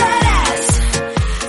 ass.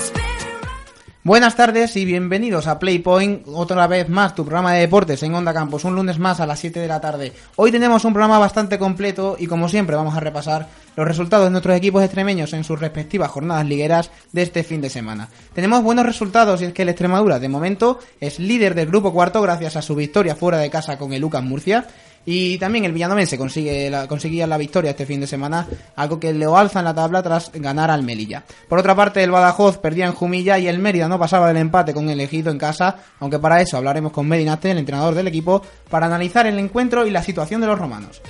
Spin it around. Buenas tardes y bienvenidos a Playpoint, otra vez más tu programa de deportes en Onda Campos, un lunes más a las 7 de la tarde. Hoy tenemos un programa bastante completo y como siempre vamos a repasar los resultados de nuestros equipos extremeños en sus respectivas jornadas ligueras de este fin de semana. Tenemos buenos resultados y es que el Extremadura de momento es líder del grupo cuarto gracias a su victoria fuera de casa con el Lucas Murcia. Y también el Villanovense consigue conseguía la victoria este fin de semana, algo que le alza en la tabla tras ganar al Melilla. Por otra parte, el Badajoz perdía en Jumilla y el Mérida no pasaba del empate con el elegido en casa, aunque para eso hablaremos con Medinate, el entrenador del equipo, para analizar el encuentro y la situación de los romanos.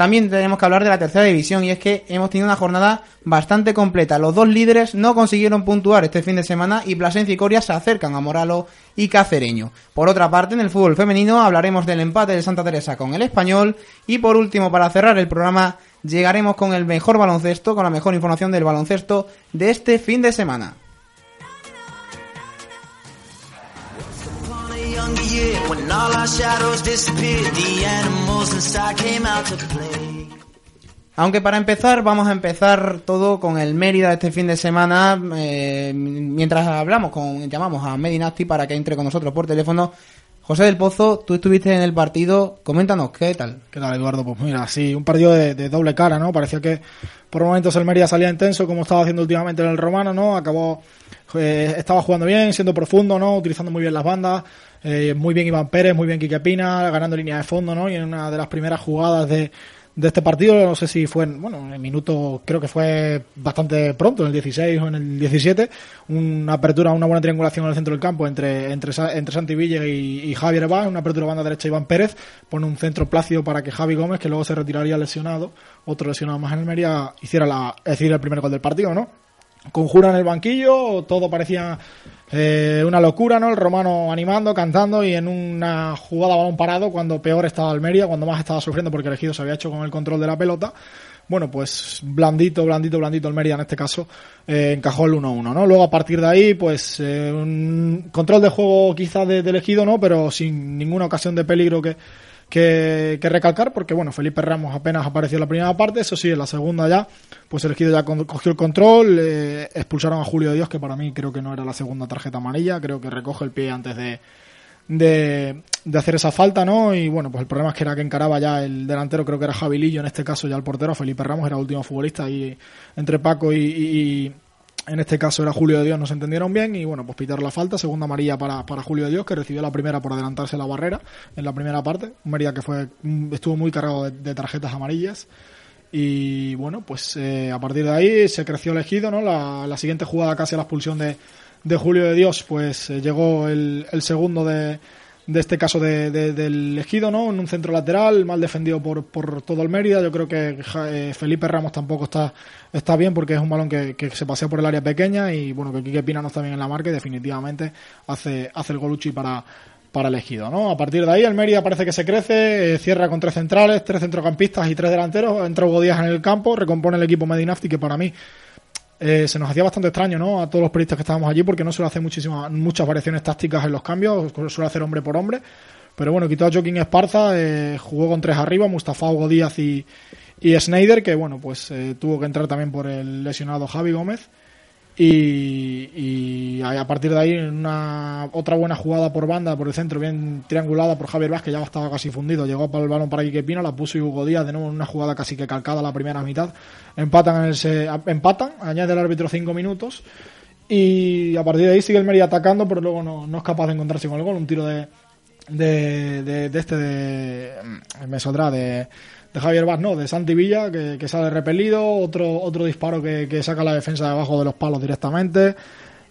También tenemos que hablar de la tercera división y es que hemos tenido una jornada bastante completa. Los dos líderes no consiguieron puntuar este fin de semana y Plasencia y Coria se acercan a Moralo y Cacereño. Por otra parte, en el fútbol femenino hablaremos del empate de Santa Teresa con el Español y por último, para cerrar el programa, llegaremos con el mejor baloncesto, con la mejor información del baloncesto de este fin de semana. On a younger year when all our shadows disappeared the animals inside came out to play Aunque para empezar, vamos a empezar todo con el Mérida de este fin de semana. eh, mientras hablamos con, llamamos a Medinasti para que entre con nosotros por teléfono. José del Pozo, tú estuviste en el partido, coméntanos, ¿qué tal? ¿Qué tal, Eduardo? Pues mira, sí, un partido de, de doble cara, ¿no? Parecía que por momentos el Mérida salía intenso, como estaba haciendo últimamente en el Romano, ¿no? Acabó, eh, estaba jugando bien, siendo profundo, ¿no? Utilizando muy bien las bandas, eh, muy bien Iván Pérez, muy bien Quique Pina, ganando línea de fondo, ¿no? Y en una de las primeras jugadas de, de este partido, no sé si fue, en, bueno, en el minuto, creo que fue bastante pronto, en el 16 o en el 17, una apertura, una buena triangulación en el centro del campo entre, entre, entre Santi Villa y, Javier Vaz, una apertura banda derecha Iván Pérez, pone un centro plácido para que Javi Gómez, que luego se retiraría lesionado, otro lesionado más en el Meria, hiciera la, es el primer gol del partido, ¿no? Conjura en el banquillo, todo parecía eh, una locura, ¿no? El romano animando, cantando y en una jugada balón parado cuando peor estaba Almería, cuando más estaba sufriendo porque el elegido se había hecho con el control de la pelota. Bueno, pues blandito, blandito, blandito el Mérida en este caso eh, encajó el 1-1, ¿no? Luego a partir de ahí, pues eh, un control de juego quizás de, elegido, ¿no? Pero sin ninguna ocasión de peligro que, que, recalcar, porque bueno, Felipe Ramos apenas apareció en la primera parte, eso sí, en la segunda ya, pues el elegido ya cogió el control, eh, expulsaron a Julio Dios, que para mí creo que no era la segunda tarjeta amarilla, creo que recoge el pie antes de, de, hacer esa falta, ¿no? Y bueno, pues el problema es que era que encaraba ya el delantero, creo que era Javilillo, en este caso ya el portero, Felipe Ramos era el último futbolista y entre Paco y en este caso era Julio de Dios, no se entendieron bien y bueno, pues pitar la falta, segunda amarilla para, para Julio de Dios, que recibió la primera por adelantarse la barrera en la primera parte, un que fue mm, estuvo muy cargado de, tarjetas amarillas y bueno, pues eh, a partir de ahí se creció el ejido, ¿no? La, la siguiente jugada casi a la expulsión de, de Julio de Dios, pues eh, llegó el, el segundo de, de este caso de, de- del ejido, ¿no? En un centro lateral, mal defendido por, por todo el Mérida. Yo creo que eh, Felipe Ramos tampoco está, está bien porque es un balón que, que se pasea por el área pequeña y bueno, que Quique Pina no está bien en la marca y definitivamente hace, hace el goluchi para, para el ejido, ¿no? A partir de ahí el Mérida parece que se crece, eh, cierra con tres centrales, tres centrocampistas y tres delanteros, entra Hugo Díaz en el campo, recompone el equipo Medinafti que para mí eh, se nos hacía bastante extraño, ¿no? A todos los periodistas que estábamos allí, porque no suele hacer muchísimas, muchas variaciones tácticas en los cambios, suele hacer hombre por hombre. Pero bueno, quitó a Joaquín Esparza, eh, jugó con tres arriba, Mustafa Hugo Díaz y, y Snyder, que bueno, pues eh, tuvo que entrar también por el lesionado Javi Gómez. Y, y a partir de ahí, una otra buena jugada por banda, por el centro, bien triangulada por Javier Vázquez, ya estaba casi fundido. Llegó para el balón para Quique Pina, la puso y Hugo Díaz de nuevo una jugada casi que calcada la primera mitad. Empatan, en el empatan añade el árbitro cinco minutos. Y a partir de ahí sigue el Mérida atacando, pero luego no, no es capaz de encontrarse con el gol. Un tiro de, de, de, de este de. Me saldrá de, de Javier Vaz, no, de Santi Villa, que, sale repelido, otro, otro disparo que, que saca la defensa de abajo de los palos directamente.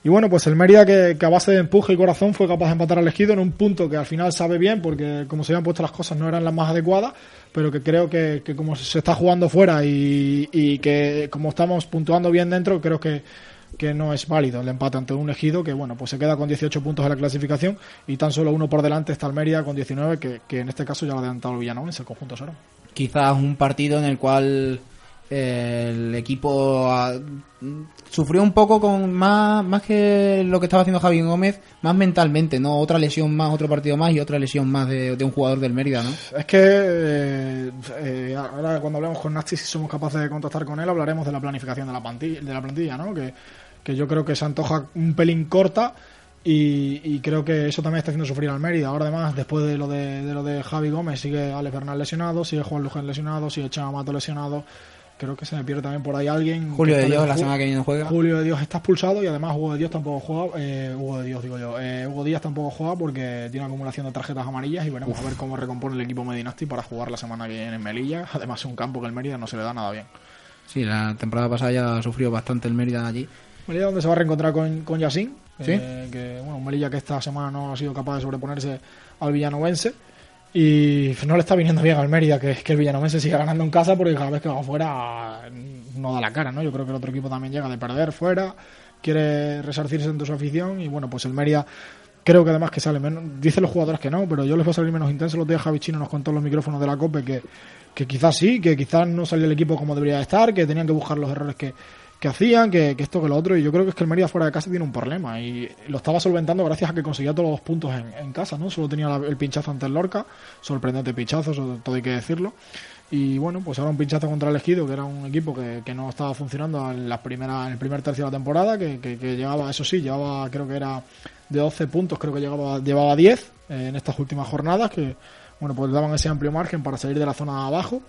Y bueno, pues el Mérida que, que a base de empuje y corazón fue capaz de empatar al Ejido en un punto que al final sabe bien, porque como se habían puesto las cosas no eran las más adecuadas, pero que creo que, como se está jugando fuera y, que como estamos puntuando bien dentro, creo que, que no es válido el empate ante un Ejido que bueno, pues se queda con 18 puntos en la clasificación y tan solo uno por delante está el Mérida con 19, que, en este caso ya lo ha adelantado el Villanovense, el conjunto Soro. Quizás un partido en el cual eh, el equipo ah, sufrió un poco con más, más que lo que estaba haciendo Javi Gómez, más mentalmente, ¿no? Otra lesión más, otro partido más y otra lesión más de, un jugador del Mérida, ¿no? Es que eh, eh, ahora cuando hablemos con Nasti, si somos capaces de contactar con él, hablaremos de la planificación de la plantilla, de la plantilla ¿no? Que, que yo creo que se antoja un pelín corta y, y creo que eso también está haciendo sufrir al Mérida. Ahora además, después de lo de, de lo de Javi Gómez, sigue Alex Bernal lesionado, sigue Juan Luján lesionado, sigue Chema Mato lesionado. Creo que se me pierde también por ahí alguien. Julio de Dios la semana que viene no juega. Julio de Dios está expulsado y además Hugo de Dios tampoco juega. Eh, Hugo de Dios, digo yo. Eh, Hugo Díaz tampoco juega porque tiene acumulación de tarjetas amarillas y veremos a ver cómo recompone el equipo Medinasti para jugar la semana que viene en Melilla. Además, es un campo que el Mérida no se le da nada bien. Sí, la temporada pasada ya sufrió bastante el Mérida allí. Melilla donde se va a reencontrar con, con Eh, que bueno, un Melilla que esta semana no ha sido capaz de sobreponerse al villanovense y no le está viniendo bien al Mérida que, que el villanovense siga ganando en casa porque cada vez que va fuera no da la cara, ¿no? Yo creo que el otro equipo también llega de perder fuera, quiere resarcirse ante su afición y bueno, pues el Mérida creo que además que sale menos, dicen los jugadores que no, pero yo les va a salir menos intenso. Los días Javi Chino nos contó los micrófonos de la COPE que, que quizás sí, que quizás no salió el equipo como debería de estar, que tenían que buscar los errores que, que hacían, que, que esto que lo otro, y yo creo que es que el Mérida fuera de casa tiene un problema, y lo estaba solventando gracias a que conseguía todos los puntos en, casa, ¿no? Solo tenía el pinchazo ante el Lorca, sorprendente pinchazo, eso todo hay que decirlo, y bueno, pues ahora un pinchazo contra el Ejido, que era un equipo que, no estaba funcionando en, la primera, en el primer tercio de la temporada, que, que, que llevaba, eso sí, llevaba, creo que era de 12 puntos, creo que llegaba, llevaba 10 eh, en estas últimas jornadas, que bueno, pues daban ese amplio margen para salir de la zona de abajo.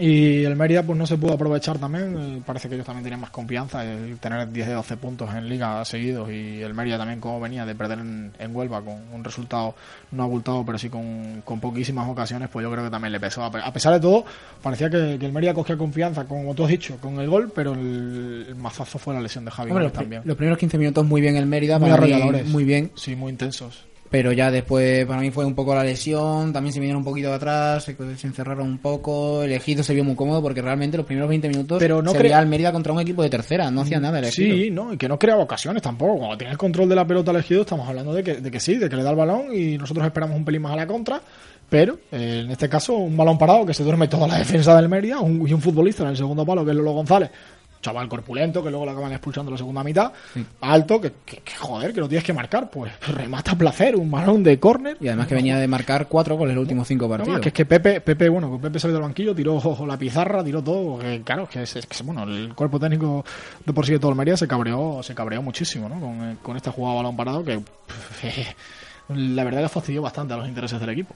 Y el Mérida pues no se pudo aprovechar también, eh, parece que ellos también tenían más confianza, el tener 10 de 12 puntos en liga seguidos y el Mérida también como venía de perder en, en Huelva con un resultado no abultado pero sí con, con poquísimas ocasiones, pues yo creo que también le pesó. A pe- A pesar de todo, parecía que, que el Mérida cogía confianza, como tú has dicho, con el gol, pero el, el mazazo fue la lesión de Javi Hombre, los, pri- también. los primeros 15 minutos muy bien el Mérida, Muy muy bien, Sí, muy intensos. Pero ya después para mí fue un poco la lesión, también se vinieron un poquito de atrás, se, se encerraron un poco, el Ejido se vio muy cómodo porque realmente los primeros 20 minutos Pero no se veía al Mérida contra un equipo de tercera, no hacía nada el Ejido. Sí, no, y que no creaba ocasiones tampoco. Cuando tiene el control de la pelota elegido, estamos hablando de que, de que sí, de que le da el balón y nosotros esperamos un pelín más a la contra. Pero eh, en este caso, un balón parado que se duerme toda la defensa del Mérida un, y un futbolista en el segundo palo, que es Lolo González. Chaval corpulento, que luego lo acaban expulsando en la segunda mitad. Alto, que, que- que joder, que lo tienes que marcar. Pues remata a placer, un balón de córner. Y además que venía de marcar cuatro goles los últimos cinco No, partidos. que es que Pepe, Pepe, bueno, Pepe salió del banquillo, tiró ojo, la pizarra, tiró todo. que, claro, que es, que bueno, el cuerpo técnico de por sí de todo el Almería se cabreó, se cabreó muchísimo, ¿no? Con, eh, con esta jugada balón parado que la verdad que fastidió bastante a los intereses del equipo.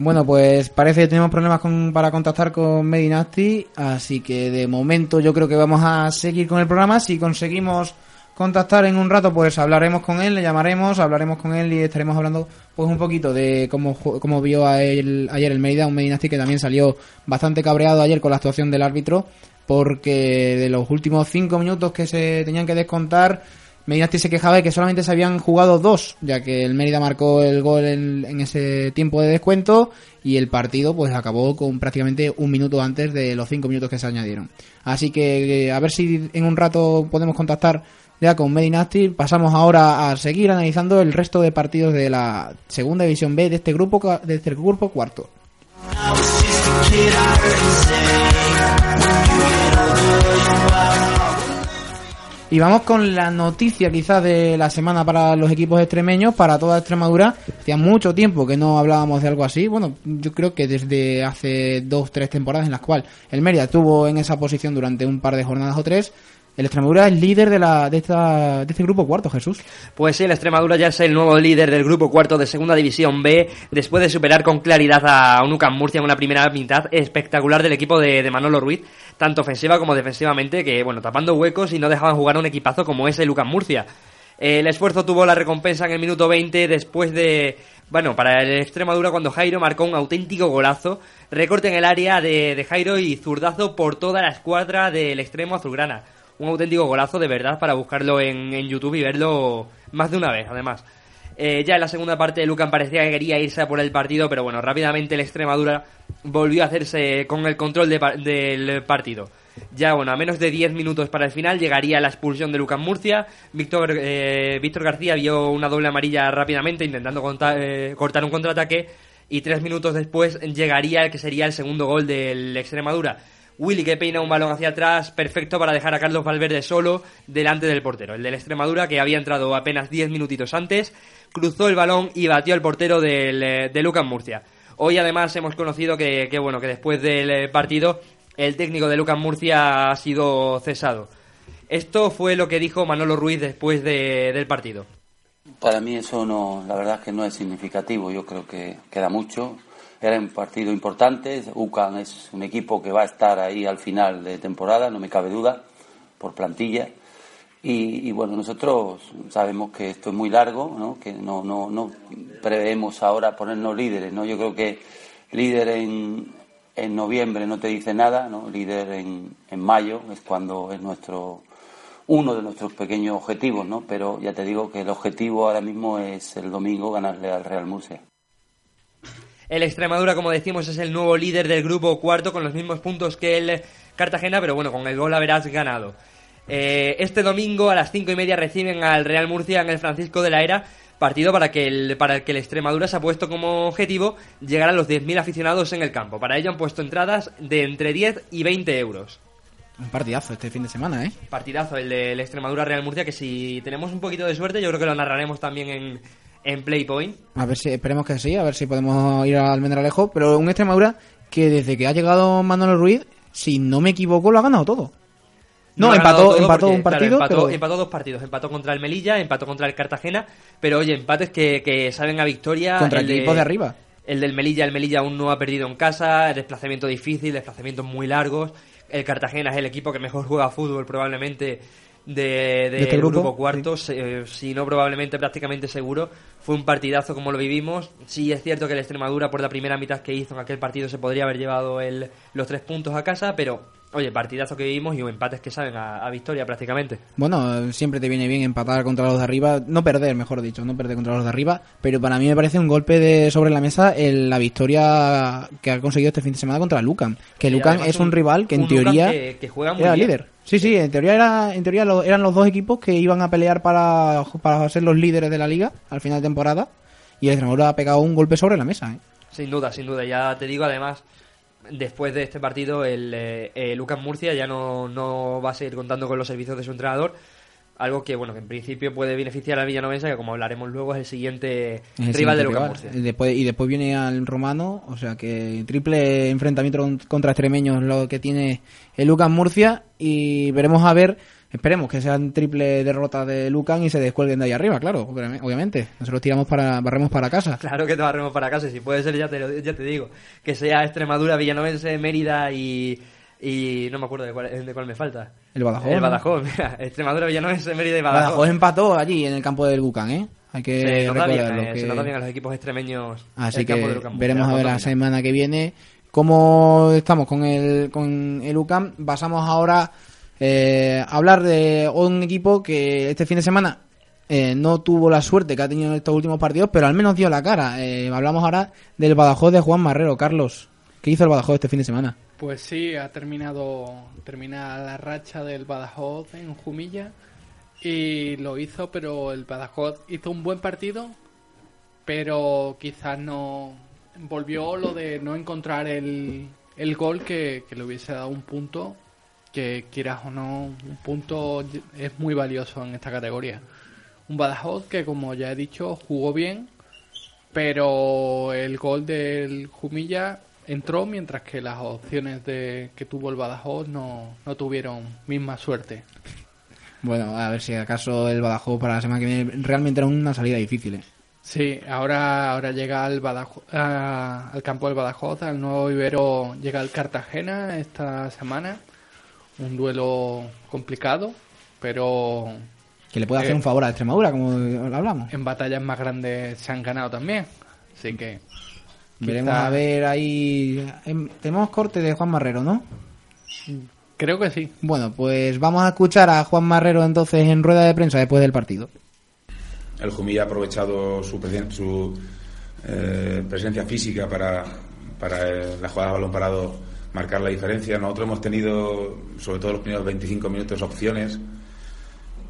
Bueno, pues parece que tenemos problemas con, para contactar con Medinasti, así que de momento yo creo que vamos a seguir con el programa. Si conseguimos contactar en un rato, pues hablaremos con él, le llamaremos, hablaremos con él y estaremos hablando pues un poquito de cómo, cómo vio a él, ayer el un Medinasti que también salió bastante cabreado ayer con la actuación del árbitro, porque de los últimos cinco minutos que se tenían que descontar, Medinasti se quejaba de que solamente se habían jugado dos, ya que el Mérida marcó el gol en, ese tiempo de descuento y el partido pues acabó con prácticamente un minuto antes de los cinco minutos que se añadieron. Así que eh, a ver si en un rato podemos contactar ya con Medinasti. Pasamos ahora a seguir analizando el resto de partidos de la segunda división B de este grupo de este grupo cuarto. Y vamos con la noticia quizás de la semana para los equipos extremeños, para toda Extremadura. Hacía mucho tiempo que no hablábamos de algo así. Bueno, yo creo que desde hace dos, tres temporadas en las cuales el Mérida estuvo en esa posición durante un par de jornadas o tres. El Extremadura es líder de, la, de, esta, de este grupo cuarto, Jesús. Pues sí, el Extremadura ya es el nuevo líder del grupo cuarto de Segunda División B, después de superar con claridad a un UCAM Murcia en una primera mitad espectacular del equipo de, de Manolo Ruiz, tanto ofensiva como defensivamente, que bueno, tapando huecos y no dejaban jugar a un equipazo como es el UCAM Murcia. El esfuerzo tuvo la recompensa en el minuto 20 después de... Bueno, para el Extremadura cuando Jairo marcó un auténtico golazo, recorte en el área de, de Jairo y zurdazo por toda la escuadra del extremo azulgrana. Un auténtico golazo de verdad para buscarlo en, en YouTube y verlo más de una vez, además. Eh, ya en la segunda parte Lucan parecía que quería irse a por el partido, pero bueno, rápidamente el Extremadura volvió a hacerse con el control de del partido. Ya bueno, a menos de 10 minutos para el final llegaría la expulsión de Lucan Murcia. Víctor, eh, Víctor García vio una doble amarilla rápidamente intentando conta- eh, cortar un contraataque y tres minutos después llegaría el que sería el segundo gol del Extremadura. Willy que peina un balón hacia atrás, perfecto para dejar a Carlos Valverde solo delante del portero. El del Extremadura, que había entrado apenas 10 minutitos antes, cruzó el balón y batió al portero del, eh, de Lucas Murcia. Hoy además hemos conocido que, bueno, que después del eh, partido el técnico de Lucas Murcia ha sido cesado. Esto fue lo que dijo Manolo Ruiz después de- del partido. Para mí eso no, la verdad es que no es significativo. Yo creo que queda mucho. Era un partido importante. UCAN es un equipo que va a estar ahí al final de temporada, no me cabe duda, por plantilla. Y, y bueno, nosotros sabemos que esto es muy largo, ¿no? que no, no, no preveemos ahora ponernos líderes. ¿no? Yo creo que líder en, en noviembre no te dice nada, ¿no? líder en, en mayo es cuando es nuestro uno de nuestros pequeños objetivos, ¿no? Pero ya te digo que el objetivo ahora mismo es el domingo ganarle al Real Murcia. El Extremadura, como decimos, es el nuevo líder del grupo cuarto con los mismos puntos que el Cartagena, pero bueno, con el gol haberás ganado. Eh, este domingo a las cinco y media reciben al Real Murcia en el Francisco de la Era, partido para que el, para el que el Extremadura se ha puesto como objetivo llegar a los 10.000 aficionados en el campo. Para ello han puesto entradas de entre 10 y 20 euros. Un partidazo este fin de semana, ¿eh? Partidazo el del Extremadura Real Murcia, que si tenemos un poquito de suerte, yo creo que lo narraremos también en, en Playpoint. A ver si, esperemos que sí, a ver si podemos ir al Almendralejo. Pero un Extremadura que desde que ha llegado Manolo Ruiz, si no me equivoco, lo ha ganado todo. No, empató, empató porque, un partido, claro, empató, pero empató dos partidos. Empató contra el Melilla, empató contra el Cartagena. Pero oye, empates que, que saben a victoria. contra el equipos de arriba. El del Melilla, el Melilla aún no ha perdido en casa, desplazamiento difícil, desplazamientos muy largos. El Cartagena es el equipo que mejor juega fútbol probablemente de, de, ¿De este grupo? grupo cuarto, se- eh, si no probablemente prácticamente seguro. Fue un partidazo como lo vivimos. Sí es cierto que el Extremadura por la primera mitad que hizo en aquel partido se podría haber llevado el, los tres puntos a casa, pero oye, partidazo que vivimos y empates que saben a, a victoria prácticamente. Bueno, siempre te viene bien empatar contra los de arriba, no perder, mejor dicho, no perder contra los de arriba, pero para mí me parece un golpe de sobre la mesa el- la victoria que ha conseguido este fin de semana contra Lucan, que Y Lucan es un, rival que en un teoría que- que juega muy era bien. líder. Sí, sí, en teoría era en teoría lo- eran los dos equipos que iban a pelear para, para ser los líderes de la liga al final de temporada y el Extremadura ha pegado un golpe sobre la mesa, ¿eh? Sin duda, sin duda. Ya te digo, además, después de este partido, el eh, eh, Lucas Murcia ya no, no va a seguir contando con los servicios de su entrenador. Algo que, bueno, que en principio puede beneficiar al Villanovense, que como hablaremos luego es el siguiente Es el rival de siguiente Lucas rival. Murcia. Y después, y después viene al romano, o sea que triple enfrentamiento con- contra extremeños lo que tiene el Lucan Murcia y veremos a ver, esperemos que sean triple derrota de Lucan y se descuelguen de ahí arriba, claro, obviamente-. Nosotros tiramos para, barremos para casa. Claro que te barremos para casa, y si puede ser, ya te, ya te digo. Que sea Extremadura, Villanovense, Mérida y. Y no me acuerdo de cuál, de cuál me falta. El Badajoz. El ¿no? Badajoz, mira. Extremadura, Mérida y Badajoz. Badajoz empató allí en el campo del Lucan, ¿eh? Hay que se nota recordarlo. eh, que- se nota bien a los equipos extremeños. Así el que campo veremos a ver la semana que viene cómo estamos con el, con el UCAM. Pasamos ahora eh, a hablar de un equipo que este fin de semana eh, no tuvo la suerte que ha tenido en estos últimos partidos, pero al menos dio la cara. Eh, hablamos ahora del Badajoz de Juan Marrero. Carlos, ¿qué hizo el Badajoz este fin de semana? Pues sí, ha terminado termina la racha del Badajoz en Jumilla y lo hizo, pero el Badajoz hizo un buen partido, pero quizás no volvió lo de no encontrar el, el gol que, que le hubiese dado un punto, que quieras o no, un punto es muy valioso en esta categoría. Un Badajoz que, como ya he dicho, jugó bien, pero el gol del Jumilla entró mientras que las opciones de que tuvo el Badajoz no, no tuvieron misma suerte. Bueno, a ver si acaso el Badajoz para la semana que viene realmente era una salida difícil. ¿eh? Sí, ahora, ahora llega al, Badajo- a- al campo del Badajoz, al nuevo Ibero llega el Cartagena esta semana. Un duelo complicado, pero que le puede hacer Eh. un favor a Extremadura, como hablamos. En batallas más grandes se han ganado también. Así que. Veremos quizá- a ver ahí. em, Tenemos corte de Juan Marrero, ¿no? Creo que sí. Bueno, pues vamos a escuchar a Juan Marrero entonces en rueda de prensa después del partido. El Jumilla ha aprovechado su, presen- su eh, presencia física para, para eh, la jugada de balón parado marcar la diferencia. Nosotros hemos tenido, sobre todo los primeros 25 minutos, opciones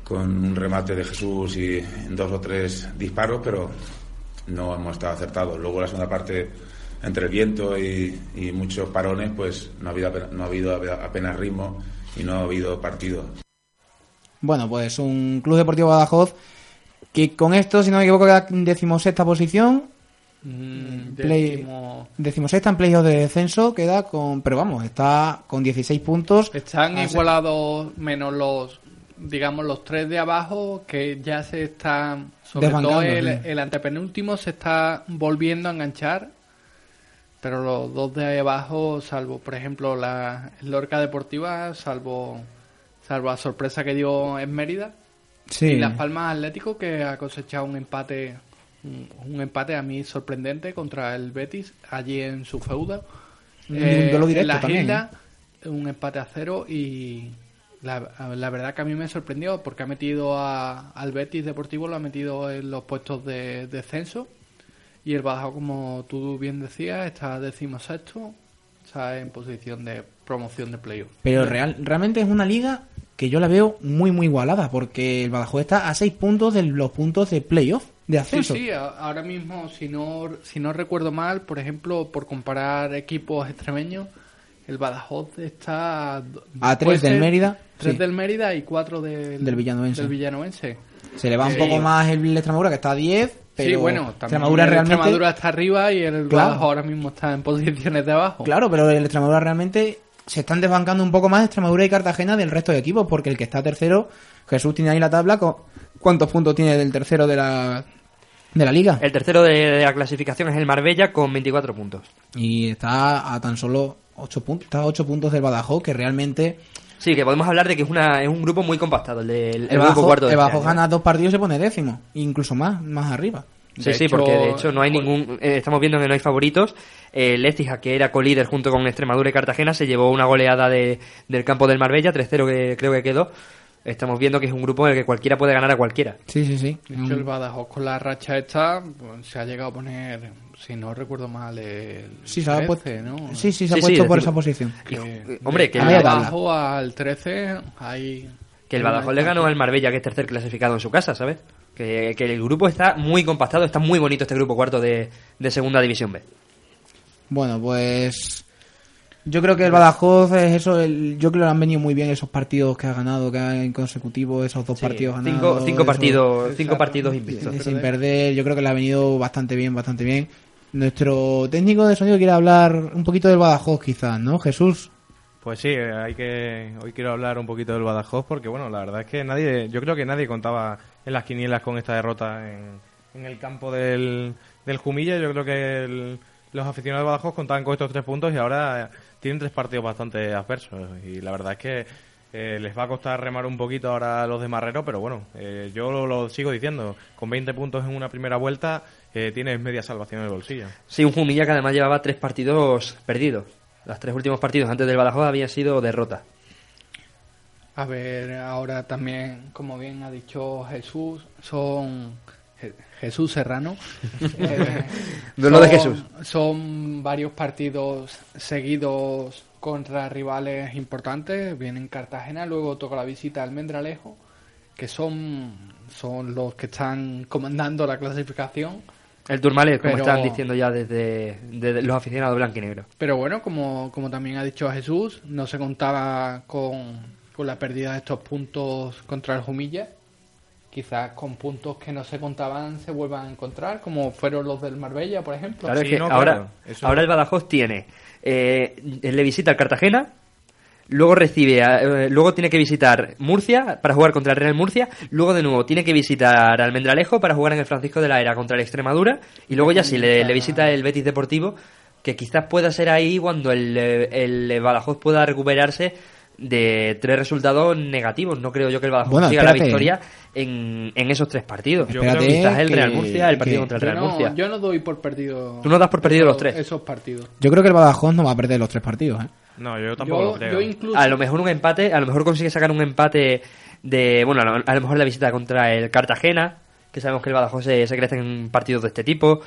con un remate de Jesús y dos o tres disparos, pero no hemos estado acertados. Luego la segunda parte, entre el viento y, y muchos parones, pues no ha habido, no ha habido apenas ritmo y no ha habido partido. Bueno, pues un Club Deportivo Badajoz que con esto, si no me equivoco, queda en decimosexta posición. Mm, Play- Decimosexta en playoff de descenso, queda con. Pero vamos, está con 16 puntos. Están igualados menos los, digamos, los tres de abajo que ya se están, sobre todo el, el antepenúltimo se está volviendo a enganchar, pero los dos de ahí abajo, salvo, por ejemplo, la Lorca Deportiva, salvo, salvo la sorpresa que dio en Mérida, Sí. y Las Palmas Atlético que ha cosechado un empate, un, un empate a mí sorprendente contra el Betis allí en su feuda. Un duelo directo en la también, Gilda, un empate a cero y la, la verdad que a mí me sorprendió porque ha metido a- al Betis Deportivo, lo ha metido en los puestos de descenso y el Badajoz, como tú bien decías, está decimosexto, está en posición de promoción de playoff. Pero real, realmente es una liga que yo la veo muy, muy igualada, porque el Badajoz está a 6 puntos de los puntos de playoff, de Sí, ascenso. sí, a- ahora mismo, si no, si no recuerdo mal, por ejemplo, por comparar equipos extremeños, el Badajoz está A tres puede del ser Mérida, tres sí. del Mérida y cuatro del, Del Villanovense. del Villanovense. Se le va un Sí. poco más el Extremadura, que está a 10, pero sí, bueno, también Extremadura el realmente... Extremadura está arriba y el Claro. Badajoz ahora mismo está en posiciones de abajo. Claro, pero el Extremadura realmente se están desbancando un poco más Extremadura y Cartagena del resto de equipos, porque el que está tercero, Jesús tiene ahí la tabla, con- ¿cuántos puntos tiene del tercero de la, de la liga? El tercero de, de la clasificación es el Marbella con 24 puntos. Y está a tan solo 8 puntos, está a 8 puntos del Badajoz, que realmente Sí, que podemos hablar de que es, una, es un grupo muy compactado, el del el el grupo Badajoz, cuarto de el este Badajoz gana dos partidos y se pone décimo, incluso más, más arriba. Sí, De sí, hecho, porque de hecho no hay ningún. eh, estamos viendo que no hay favoritos. Eh, El Écija, que era colíder junto con Extremadura y Cartagena, se llevó una goleada de, del campo del Marbella, 3-0 que creo que quedó. Estamos viendo que es un grupo en el que cualquiera puede ganar a cualquiera. Sí, sí, sí. De hecho, el Badajoz con la racha esta pues, se ha llegado a poner, si no recuerdo mal, el Sí, se ha 13, puesto, ¿no? sí, sí, se Sí, ha puesto sí, por esa posición. Que- hombre, que el, abajo al 13 hay... que el Badajoz le ganó al Marbella, que es tercer clasificado en su casa, ¿sabes? Que, que el grupo está muy compactado, está muy bonito este grupo cuarto de, de Segunda División B. Bueno, pues yo creo que el Badajoz es eso, el, yo creo que le han venido muy bien esos partidos que ha ganado, que ha en consecutivo, esos dos Sí, partidos cinco, ganados. cinco eso, partidos, cinco partidos invictos. sin perder, yo creo que le ha venido bastante bien, bastante bien. Nuestro técnico de sonido quiere hablar un poquito del Badajoz quizás, ¿no? Jesús. Pues sí, eh, hay que hoy quiero hablar un poquito del Badajoz porque bueno, la verdad es que nadie, yo creo que nadie contaba en las quinielas con esta derrota en, en el campo del, del Jumilla. Yo creo que el- los aficionados del Badajoz contaban con estos tres puntos y ahora tienen tres partidos bastante adversos y la verdad es que eh, les va a costar remar un poquito ahora a los de Marrero, pero bueno, eh, yo lo sigo diciendo, con 20 puntos en una primera vuelta eh, tienes media salvación en el bolsillo. Sí, un Jumilla que además llevaba tres partidos perdidos. Los tres últimos partidos antes del Badajoz habían sido derrota. A ver, ahora también, como bien ha dicho Jesús, son Je- Jesús Serrano. Eh, Duelo de son- Jesús. Son varios partidos seguidos contra rivales importantes. Vienen Cartagena, luego toca la visita al Almendralejo, que son, son los que están comandando la clasificación. El Turmalet, como Pero- están diciendo ya desde, desde los aficionados blanco y negro. Pero bueno, como, como también ha dicho Jesús, no se contaba con, con la pérdida de estos puntos contra el Jumilla. Quizás con puntos que no se contaban se vuelvan a encontrar, como fueron los del Marbella, por ejemplo. Claro, Sí, es que no, ahora, claro, eso- ahora el Badajoz tiene. Eh, le visita al Cartagena, luego recibe, a- eh, luego tiene que visitar Murcia para jugar contra el Real Murcia, luego de nuevo tiene que visitar Almendralejo para jugar en el Francisco de la Era contra el Extremadura, y luego ya sí le, le visita el Betis Deportivo, que quizás pueda ser ahí cuando el, eh, el Badajoz pueda recuperarse de tres resultados negativos. No creo yo que el Badajoz Bueno, consiga la victoria en, en esos tres partidos. Yo Espérate, Quizás el que- Real Murcia, el partido que- contra el Real no, Murcia. yo no doy por perdido. Tú no das por perdido los esos- tres. Esos partidos. Yo creo que el Badajoz no va a perder los tres partidos, ¿eh? No, yo tampoco Yo, lo creo. yo incluso. A lo mejor un empate, a lo mejor consigue sacar un empate de, bueno, a lo, a lo mejor la visita contra el Cartagena, que sabemos que el Badajoz se, se crece en partidos de este tipo.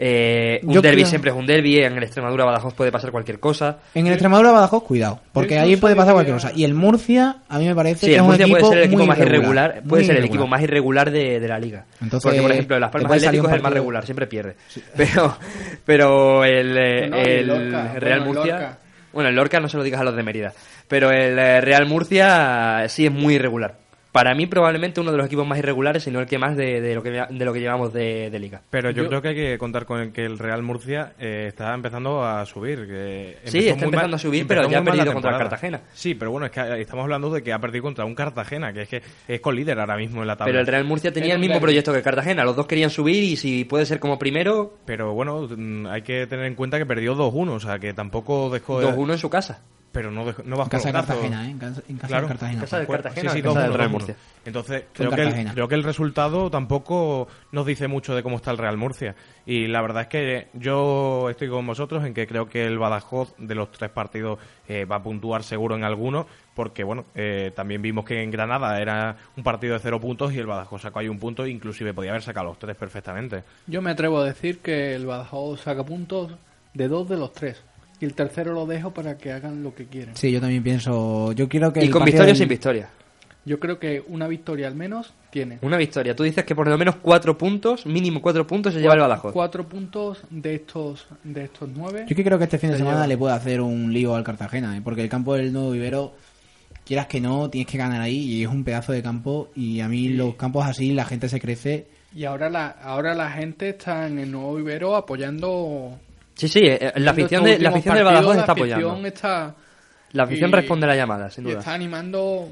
Eh, un Yo derby creo- siempre es un derby, en el Extremadura Badajoz puede pasar cualquier cosa. En el Extremadura Badajoz, cuidado, porque ahí puede pasar cualquier cosa. Y el Murcia, a mí me parece Sí, que el es un Murcia equipo puede ser el equipo muy más irregular, puede ser el equipo más irregular de, de la liga. Entonces, Porque, por ejemplo, Las Palmas Atlético es el más regular, siempre pierde. Pero, pero el, eh, Lorca, Real bueno, Murcia... Bueno, el Lorca no se lo digas a los de Mérida. Pero el eh, Real Murcia sí es muy irregular. Para mí probablemente uno de los equipos más irregulares, si no el que más de, de lo que de lo que llevamos de, de liga. Pero yo, Yo- creo que hay que contar con el que el Real Murcia eh, está empezando a subir. Que Sí, está empezando a subir, pero ya ha perdido contra el. Cartagena. Sí, pero bueno, es que estamos hablando de que ha perdido contra un Cartagena, que es que es con líder ahora mismo en la tabla. Pero el Real Murcia tenía el un mismo proyecto que el Cartagena. Los dos querían subir y si puede ser como primero, Pero bueno, mm, hay que tener en cuenta que perdió 2-1, o sea que tampoco dejó de... 2-1 en su casa. Pero no, no En bajó casa de los brazos. Cartagena, ¿eh? En casa, en casa Claro. de Cartagena. Casa del Fue- Cartagena, sí, sí, casa del 2-1, Real 2-1. Murcia. Entonces, Con creo que, el, creo que el resultado tampoco nos dice mucho de cómo está el Real Murcia. Y la verdad es que yo estoy con vosotros en que creo que el Badajoz de los tres partidos eh, va a puntuar seguro en alguno, porque bueno, eh, también vimos que en Granada era un partido de cero puntos y el Badajoz sacó ahí un punto, inclusive podía haber sacado los tres perfectamente. Yo me atrevo a decir que el Badajoz saca puntos de dos de los tres. Y el tercero lo dejo para que hagan lo que quieran. Sí, yo también pienso. Yo quiero que. Y con victoria o del- sin victoria. Yo creo que una victoria al menos tiene. Una victoria. Tú dices que por lo menos cuatro puntos, mínimo cuatro puntos, se lleva el Badajoz. Cuatro puntos de estos de estos nueve. Yo que creo que este fin de Se semana lleva. le puede hacer un lío al Cartagena, ¿eh? porque el campo del Nuevo Vivero, quieras que no, tienes que ganar ahí y es un pedazo de campo. Y a mí los campos así, la gente se crece. Y ahora la ahora la gente está en el nuevo vivero apoyando. Sí, sí, eh, la viendo afición, de, la afición del Badajoz la está afición apoyando. está- La afición y- responde a la llamada, sin y duda. está animando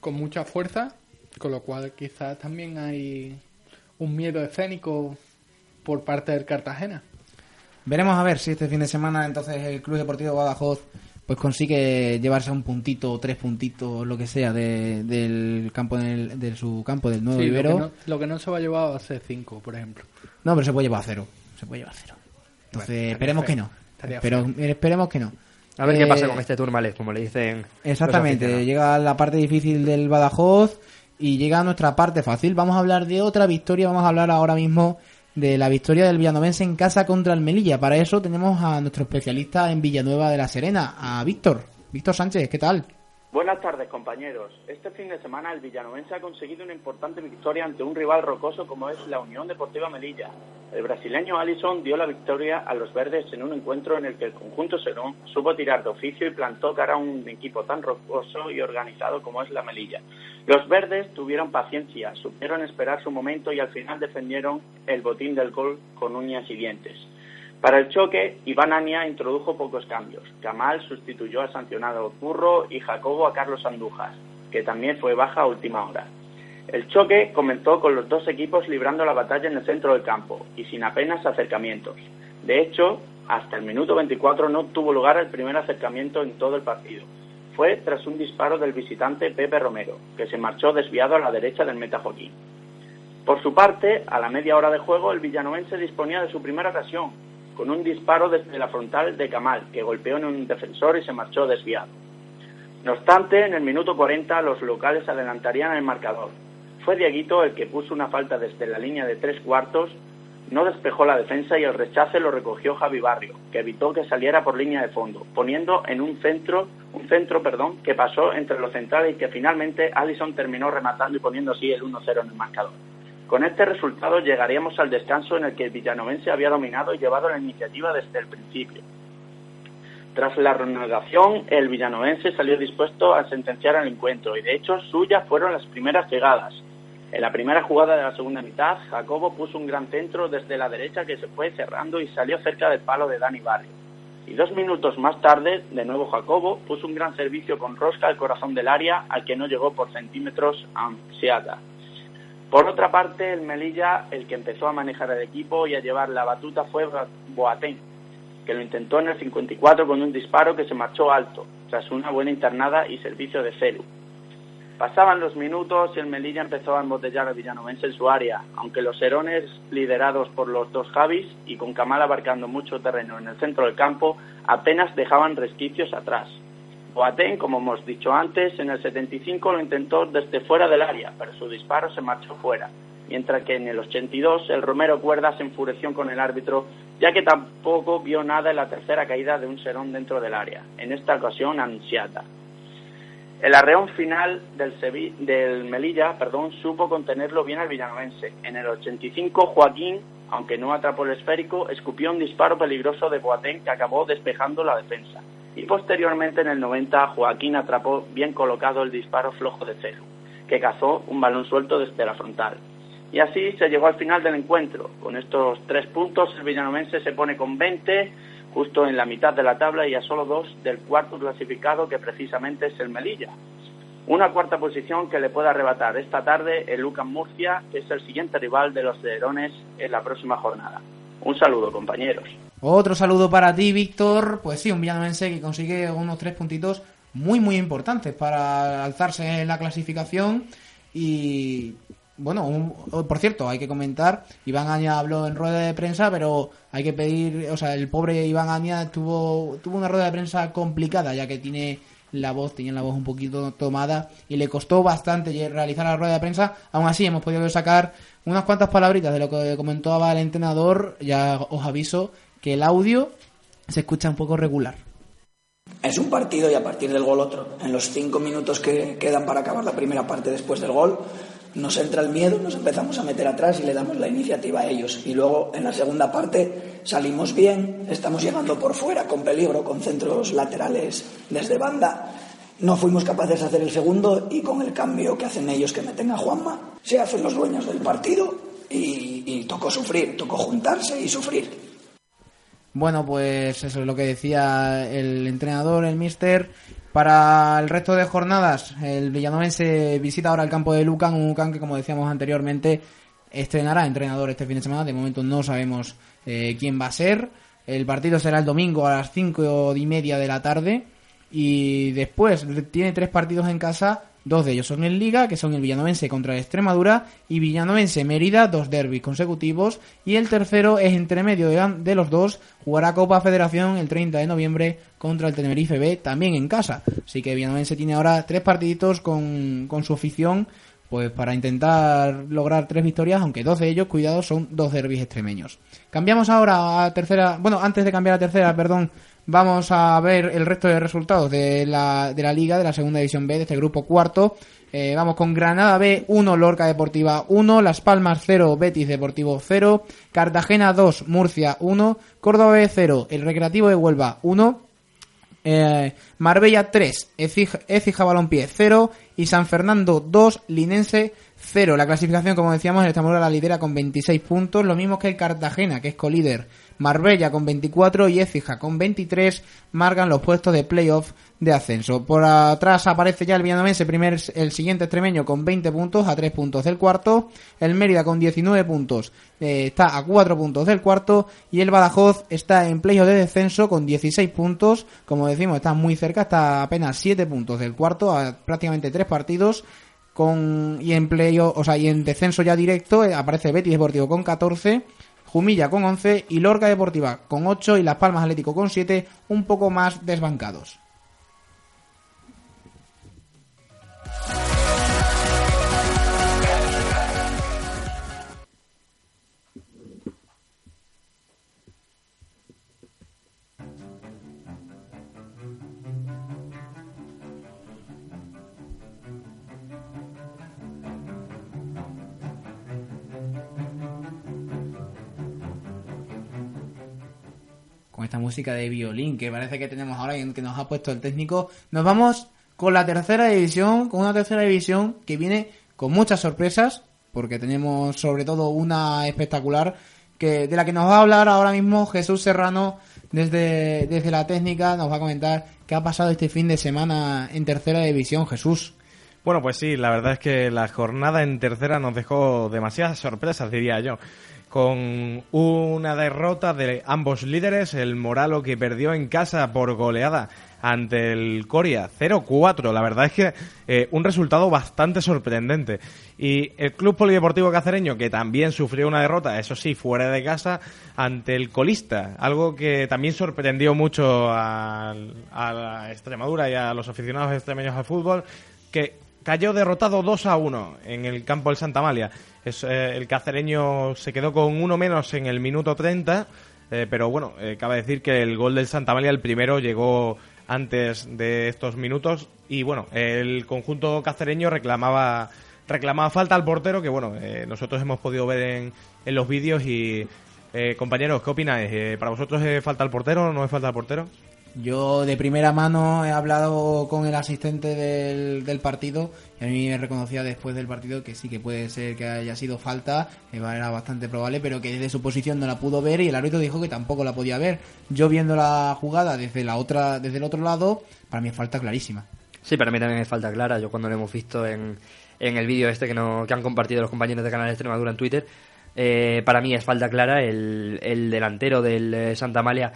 con mucha fuerza, con lo cual quizás también hay un miedo escénico por parte del Cartagena. Veremos a ver si este fin de semana entonces el Club Deportivo Badajoz pues consigue llevarse un puntito, tres puntitos, lo que sea, de, del campo del, de su campo del Nuevo Sí, lo, que no, lo que no se va a llevar va a ser cinco, por ejemplo. No, pero se puede llevar a cero. Se puede llevar a cero. Entonces, esperemos feo. que no. Estaría Pero esperemos que no. A ver qué Eh, pasa con este Tourmalet, como le dicen. Exactamente, llega la parte difícil del Badajoz y llega nuestra parte fácil. Vamos a hablar de otra victoria, vamos a hablar ahora mismo de la victoria del Villanovense en casa contra el Melilla. Para eso tenemos a nuestro especialista en Villanueva de la Serena, a Víctor. Víctor Sánchez, ¿qué tal? Buenas tardes, compañeros. Este fin de semana el villanovense ha conseguido una importante victoria ante un rival rocoso como es la Unión Deportiva Melilla. El brasileño Alisson dio la victoria a los verdes en un encuentro en el que el conjunto serón supo tirar de oficio y plantó cara a un equipo tan rocoso y organizado como es la Melilla. Los verdes tuvieron paciencia, supieron esperar su momento y al final defendieron el botín del gol con uñas y dientes. Para el choque, Iván Ania introdujo pocos cambios. Kamal sustituyó al sancionado Curro y Jacobo a Carlos Andújar, que también fue baja a última hora. El choque comenzó con los dos equipos librando la batalla en el centro del campo y sin apenas acercamientos. De hecho, hasta el minuto 24 no tuvo lugar el primer acercamiento en todo el partido. Fue tras un disparo del visitante Pepe Romero, que se marchó desviado a la derecha del meta Joaquín. Por su parte, a la media hora de juego, el villanovense disponía de su primera ocasión, con un disparo desde la frontal de Kamal, que golpeó en un defensor y se marchó desviado. No obstante, en el minuto 40 los locales adelantarían el marcador. Fue Dieguito el que puso una falta desde la línea de tres cuartos, no despejó la defensa y el rechace lo recogió Javi Barrio, que evitó que saliera por línea de fondo, poniendo en un centro, un centro, perdón, que pasó entre los centrales y que finalmente Allison terminó rematando y poniendo así el 1-0 en el marcador. Con este resultado llegaríamos al descanso en el que el villanovense había dominado y llevado la iniciativa desde el principio. Tras la renovación, el villanovense salió dispuesto a sentenciar el encuentro y de hecho suyas fueron las primeras llegadas. En la primera jugada de la segunda mitad, Jacobo puso un gran centro desde la derecha que se fue cerrando y salió cerca del palo de Dani Barrio. Y dos minutos más tarde, de nuevo Jacobo puso un gran servicio con rosca al corazón del área al que no llegó por centímetros a Seata. Por otra parte, el Melilla, el que empezó a manejar el equipo y a llevar la batuta fue Boateng, que lo intentó en el 54 con un disparo que se marchó alto, tras una buena internada y servicio de Celu. Pasaban los minutos y el Melilla empezó a embotellar al Villanovense en su área, aunque los Herones, liderados por los dos Javis y con Kamal abarcando mucho terreno en el centro del campo, apenas dejaban resquicios atrás. Boateng, como hemos dicho antes, en el 75 lo intentó desde fuera del área, pero su disparo se marchó fuera, mientras que en el 82 el Romero Cuerda se enfureció con el árbitro, ya que tampoco vio nada en la tercera caída de un serón dentro del área, en esta ocasión Ansiata. El arreón final del, Sevi- del Melilla perdón, supo contenerlo bien al villanovense. En el 85, Joaquín, aunque no atrapó el esférico, escupió un disparo peligroso de Boateng que acabó despejando la defensa. Y posteriormente, en el 90, Joaquín atrapó bien colocado el disparo flojo de Celu, que cazó un balón suelto desde la frontal. Y así se llegó al final del encuentro. Con estos tres puntos, el villanovense se pone con 20, justo en la mitad de la tabla y a solo dos del cuarto clasificado, que precisamente es el Melilla. Una cuarta posición que le puede arrebatar esta tarde el Lucas Murcia, que es el siguiente rival de los de Herones en la próxima jornada. Un saludo, compañeros. Otro saludo para ti, Víctor. Pues sí, un villanovense que consigue unos tres puntitos muy, muy importantes para alzarse en la clasificación. Y bueno, un- oh, por cierto, hay que comentar, Iván Aña habló en rueda de prensa, pero hay que pedir, o sea, el pobre Iván Aña tuvo, tuvo una rueda de prensa complicada, ya que tiene la voz, tenía la voz un poquito tomada y le costó bastante realizar la rueda de prensa. Aún así, hemos podido sacar unas cuantas palabritas de lo que comentaba el entrenador. Ya os aviso que el audio se escucha un poco regular. Es un partido y a partir del gol otro. En los cinco minutos que quedan para acabar la primera parte después del gol, nos entra el miedo, nos empezamos a meter atrás y le damos la iniciativa a ellos. Y luego en la segunda parte salimos bien, estamos llegando por fuera con peligro, con centros laterales desde banda. No fuimos capaces de hacer el segundo y con el cambio que hacen ellos que meten a Juanma, se hacen los dueños del partido y, y tocó sufrir, tocó juntarse y sufrir. Bueno, pues eso es lo que decía el entrenador, el mister. Para el resto de jornadas, el Villanovense visita ahora el campo de Lucan, un Lucan que, como decíamos anteriormente, estrenará entrenador este fin de semana. De momento no sabemos eh, quién va a ser. El partido será el domingo a las cinco y media de la tarde. Y después tiene tres partidos en casa. Dos de ellos son en Liga, que son el Villanovense contra Extremadura y Villanovense Mérida, dos derbis consecutivos. Y el tercero es entre medio de, de los dos, jugará Copa Federación el 30 de noviembre contra el Tenerife B, también en casa. Así que Villanovense tiene ahora tres partiditos con, con su afición, pues para intentar lograr tres victorias, aunque dos de ellos, cuidado, son dos derbis extremeños. Cambiamos ahora a tercera, bueno, antes de cambiar a tercera, perdón, vamos a ver el resto de resultados de la, de la liga, de la segunda división B, de este grupo cuarto. Eh, vamos con Granada B 1, Lorca Deportiva 1, Las Palmas 0, Betis Deportivo 0, Cartagena 2, Murcia 1, Córdoba B 0, El Recreativo de Huelva 1, eh, Marbella 3, Ecija, Balompié 0 y San Fernando 2, Linense 0. La clasificación, como decíamos, el Extremadura la lidera con 26 puntos, lo mismo que el Cartagena, que es colíder. Marbella con 24 y Écija con 23 marcan los puestos de playoff de ascenso. Por atrás aparece ya el Villanovense, primer, el siguiente extremeño con 20 puntos, a 3 puntos del cuarto. El Mérida con 19 puntos, eh, está a 4 puntos del cuarto. Y el Badajoz está en playoff de descenso con 16 puntos. Como decimos, está muy cerca, está apenas 7 puntos del cuarto, a prácticamente 3 partidos. Con, y en o sea, y en descenso ya directo eh, aparece Betis Deportivo con 14. Jumilla con 11 y Lorca Deportiva con 8 y Las Palmas Atlético con 7, un poco más desbancados. Con esta música de violín que parece que tenemos ahora y que nos ha puesto el técnico. Nos vamos con la tercera división, con una tercera división que viene con muchas sorpresas, porque tenemos sobre todo una espectacular que de la que nos va a hablar ahora mismo Jesús Serrano desde, desde la técnica, nos va a comentar qué ha pasado este fin de semana en tercera división, Jesús. Bueno, pues sí, la verdad es que la jornada en tercera nos dejó demasiadas sorpresas, diría yo. Con una derrota de ambos líderes, el Moralo que perdió en casa por goleada ante el Coria 0-4. La verdad es que eh, un resultado bastante sorprendente. Y el Club Polideportivo Cacereño, que también sufrió una derrota, eso sí, fuera de casa, ante el colista. Algo que también sorprendió mucho a, a la Extremadura y a los aficionados extremeños al fútbol, que cayó derrotado 2 a 1 en el campo del Santa Amalia. Es, eh, el cacereño se quedó con uno menos en el minuto 30, eh, pero bueno, eh, cabe decir que el gol del Santa Amalia, el primero, llegó antes de estos minutos y bueno, el conjunto cacereño reclamaba reclamaba falta al portero que bueno, nosotros hemos podido ver en, en los vídeos y compañeros, ¿qué opináis? ¿Para vosotros es falta al portero o no es falta al portero? Yo de primera mano he hablado con el asistente del, del partido y a mí me reconocía después del partido que sí que puede ser que haya sido falta, era bastante probable, pero que desde su posición no la pudo ver y el árbitro dijo que tampoco la podía ver. Yo viendo la jugada desde la otra, desde el otro lado, para mí es falta clarísima. Sí, para mí también es falta clara. Yo cuando lo hemos visto en, en el vídeo este que, no, que han compartido los compañeros de Canal Extremadura en Twitter, eh, para mí es falta clara. El, el delantero del eh, Santa Amalia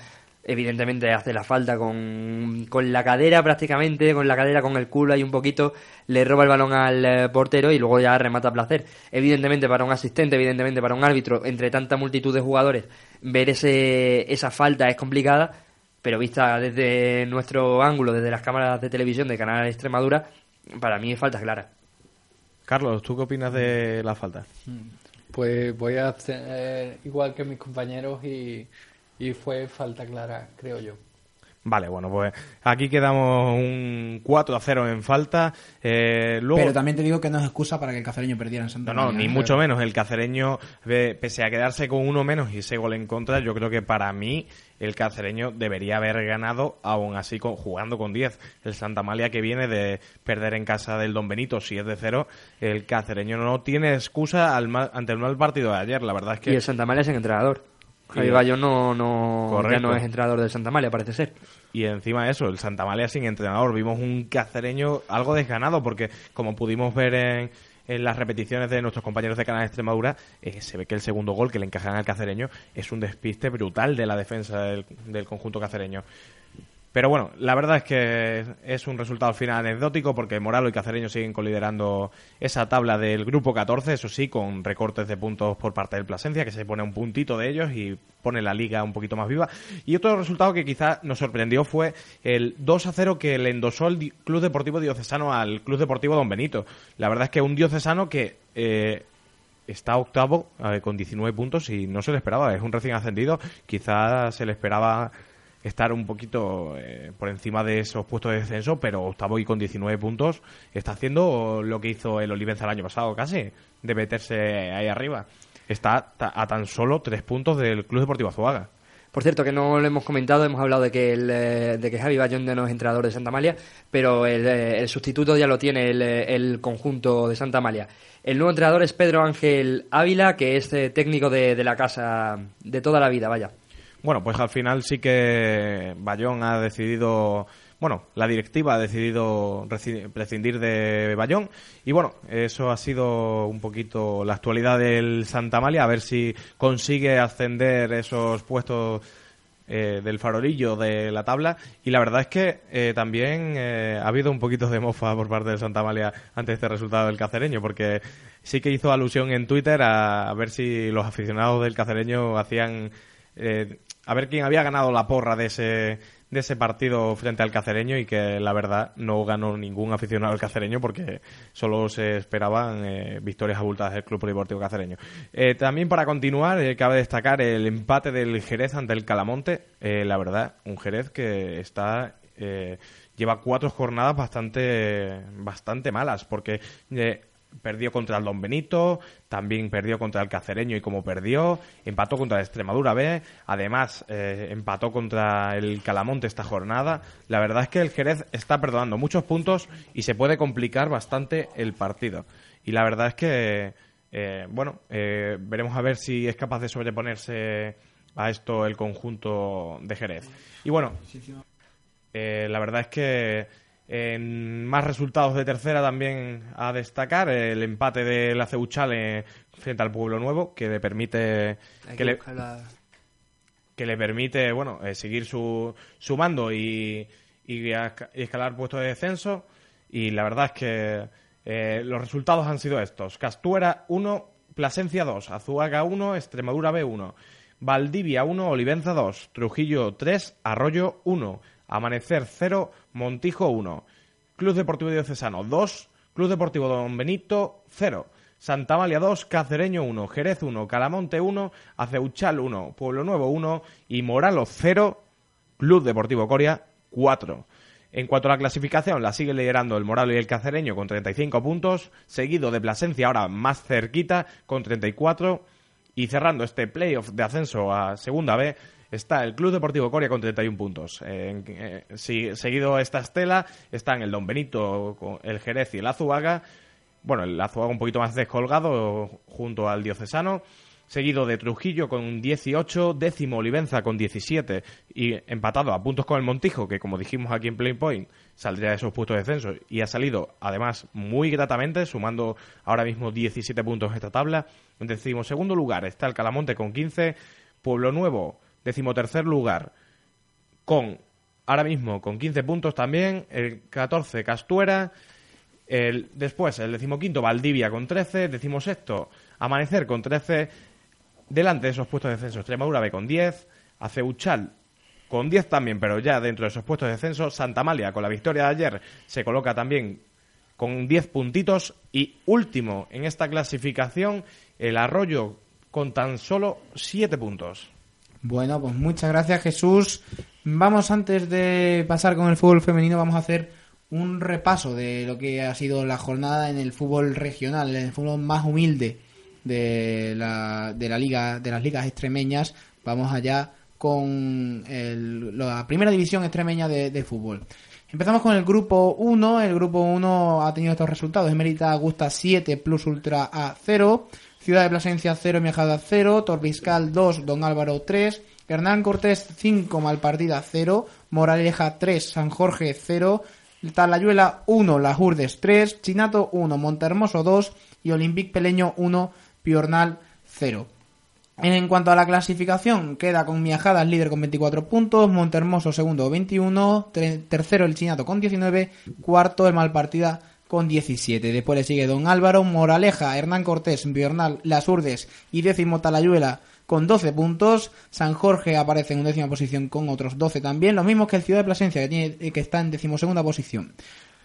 evidentemente hace la falta con, con la cadera prácticamente, con la cadera, con el culo ahí un poquito, le roba el balón al eh, portero y luego ya remata a placer. Evidentemente para un asistente, evidentemente para un árbitro, entre tanta multitud de jugadores, ver ese, esa falta es complicada, pero vista desde nuestro ángulo, desde las cámaras de televisión de Canal Extremadura, para mí es falta clara. Carlos, ¿tú qué opinas de la falta? Pues voy a hacer eh, igual que mis compañeros y, y fue falta clara, creo yo. Vale, bueno, pues aquí quedamos un 4 a 0 en falta. Eh, luego... Pero también te digo que no es excusa para que el cacereño perdiera en Santa No, no, María, ni ¿eh? mucho menos. El cacereño, eh, pese a quedarse con uno menos y ese gol en contra, yo creo que para mí el cacereño debería haber ganado, aún así con, jugando con 10. El Santa Amalia que viene de perder en casa del Don Benito, si es de cero, el cacereño no tiene excusa al mal- ante el mal partido de ayer. La verdad es que. Y el Santa Amalia es el entrenador. Javi Bayo no, no, ya no es entrenador del Santa Amalia, parece ser. Y encima de eso, el Santa Amalia sin entrenador. Vimos un cacereño algo desganado porque, como pudimos ver en, en las repeticiones de nuestros compañeros de Canal Extremadura, eh, se ve que el segundo gol que le encajan al cacereño es un despiste brutal de la defensa del, del conjunto cacereño. Pero bueno, la verdad es que es un resultado al final anecdótico porque Moralo y Cacereño siguen coliderando esa tabla del grupo 14, eso sí, con recortes de puntos por parte del Plasencia, que se pone un puntito de ellos y pone la liga un poquito más viva. Y otro resultado que quizá nos sorprendió fue el 2 a 0 que le endosó el Club Deportivo Diocesano al Club Deportivo Don Benito. La verdad es que un diocesano que eh, está octavo eh, con 19 puntos y no se le esperaba, es un recién ascendido, quizá se le esperaba estar un poquito eh, por encima de esos puestos de descenso, pero octavo y con 19 puntos está haciendo lo que hizo el Olivenza el año pasado casi, de meterse ahí arriba. Está a tan solo tres puntos del Club Deportivo Azuaga. Por cierto, que no lo hemos comentado, hemos hablado de que, el, eh, de que Javi Bayón no es entrenador de Santa Amalia, pero el, eh, sustituto ya lo tiene el, eh, el conjunto de Santa Amalia. El nuevo entrenador es Pedro Ángel Ávila, que es técnico de la casa de toda la vida, vaya. Bueno, pues al final sí que Bayón ha decidido, bueno, la directiva ha decidido prescindir de Bayón. Y bueno, eso ha sido un poquito la actualidad del Santa Amalia, a ver si consigue ascender esos puestos eh, del farolillo de la tabla. Y la verdad es que eh, también eh, ha habido un poquito de mofa por parte del Santa Amalia ante este resultado del cacereño porque sí que hizo alusión en Twitter a, a ver si los aficionados del cacereño hacían eh, a ver quién había ganado la porra de ese de ese partido frente al cacereño y que la verdad no ganó ningún aficionado al cacereño porque solo se esperaban eh, victorias abultadas del Club Deportivo Cacereño. Eh, también para continuar, eh, cabe destacar el empate del Jerez ante el Calamonte. La verdad, un Jerez que está lleva cuatro jornadas bastante bastante malas porque perdió contra el Don Benito, también perdió contra el Cacereño y como perdió, empató contra el Extremadura B, además eh, empató contra el Calamonte esta jornada. La verdad es que el Jerez está perdonando muchos puntos y se puede complicar bastante el partido. Y la verdad es que, eh, bueno, eh, veremos a ver si es capaz de sobreponerse a esto el conjunto de Jerez. Y bueno, eh, la verdad es que en más resultados de tercera también a destacar el empate de la Ceuchale frente al Pueblo Nuevo que le permite que que le, la- que le permite bueno eh, seguir su, sumando y, y escalar puestos de descenso. Y la verdad es que eh, los resultados han sido estos. Castuera 1, Plasencia 2, Azuaga 1, Extremadura B 1, Valdivia 1, Olivenza 2, Trujillo 3, Arroyo 1, Amanecer 0, Montijo 1, Club Deportivo Diocesano 2, Club Deportivo Don Benito 0, Santa Malia 2, Cacereño 1, Jerez 1, Calamonte 1, Aceuchal 1, Pueblo Nuevo 1 y Moralos 0, Club Deportivo Coria 4. En cuanto a la clasificación, la sigue liderando el Moralo y el Cacereño con 35 puntos, seguido de Plasencia ahora más cerquita con 34 y cerrando este playoff de ascenso a Segunda B está el Club Deportivo Coria con 31 puntos. Eh, eh, si- seguido esta estela están el Don Benito, el Jerez y el Azuaga. Bueno, el Azuaga un poquito más descolgado junto al Diocesano. Seguido de Trujillo con 18, décimo Olivenza con 17 y empatado a puntos con el Montijo, que como dijimos aquí en Play Point, saldría de esos puestos de descenso y ha salido además muy gratamente, sumando ahora mismo 17 puntos en esta tabla. En decimosegundo lugar está el Calamonte con 15, Pueblo Nuevo, decimotercer lugar, con ahora mismo con 15 puntos también, el 14 Castuera, el, después el decimoquinto Valdivia con 13, decimosexto Amanecer con 13, delante de esos puestos de descenso Extremadura B con 10, Aceuchal con 10 también, pero ya dentro de esos puestos de descenso, Santa Malia con la victoria de ayer se coloca también con 10 puntitos y último en esta clasificación el Arroyo con tan solo 7 puntos. Bueno, pues muchas gracias Jesús. Vamos antes de pasar con el fútbol femenino, vamos a hacer un repaso de lo que ha sido la jornada en el fútbol regional, en el fútbol más humilde de la, de la liga, de las ligas extremeñas. Vamos allá con el- la primera división extremeña de, fútbol. Empezamos con el grupo 1. El grupo 1 ha tenido estos resultados. Emerita Augusta 7, Plus Ultra A 0. Ciudad de Plasencia 0, Miajada 0. Torbiscal 2, Don Álvaro 3. Hernán Cortés 5, Malpartida 0. Moraleja 3, San Jorge 0. Talayuela 1, Las Urdes 3. Chinato 1, Montermoso 2. Y Olympique Peleño 1, Piornal 0. En cuanto a la clasificación, queda con Miajadas líder con 24 puntos, Montermoso segundo 21, tre- tercero el Chinato con 19, cuarto el Malpartida con 17. Después le sigue Don Álvaro, Moraleja, Hernán Cortés, Biornal, Las Urdes y décimo Talayuela con 12 puntos. San Jorge aparece en décima posición con otros 12 también, lo mismo que el Ciudad de Plasencia que, tiene, que está en decimosegunda posición.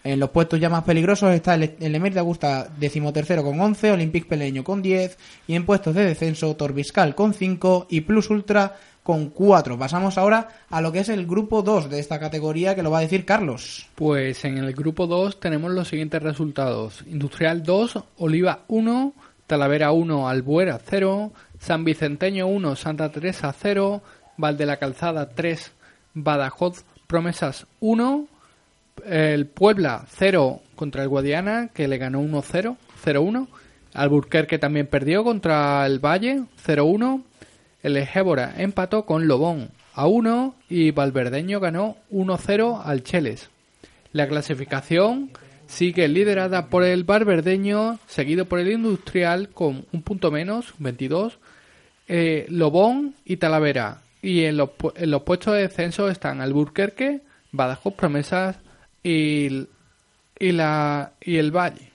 En los puestos ya más peligrosos está el, el Emer de Augusta decimotercero con 11, Olympique Peleño con 10 y en puestos de descenso Torbiscal con 5 y Plus Ultra con 4. Pasamos ahora a lo que es el grupo 2 de esta categoría que lo va a decir Carlos. Pues en el grupo 2 tenemos los siguientes resultados. Industrial 2, Oliva 1, Talavera 1, Albuera 0, San Vicenteño 1, Santa Teresa 0, Valde la Calzada 3, Badajoz Promesas 1, el Puebla 0 contra el Guadiana, que le ganó 1-0, 0-1. Alburquerque también perdió contra el Valle, 0-1. El Ejébora empató con Lobón a 1 y Valverdeño ganó 1-0 al Cheles. La clasificación sigue liderada por el Valverdeño, seguido por el Industrial con un punto menos, 22, eh, Lobón y Talavera. Y en los, puestos de descenso están Alburquerque, Badajoz Promesas y el Valle.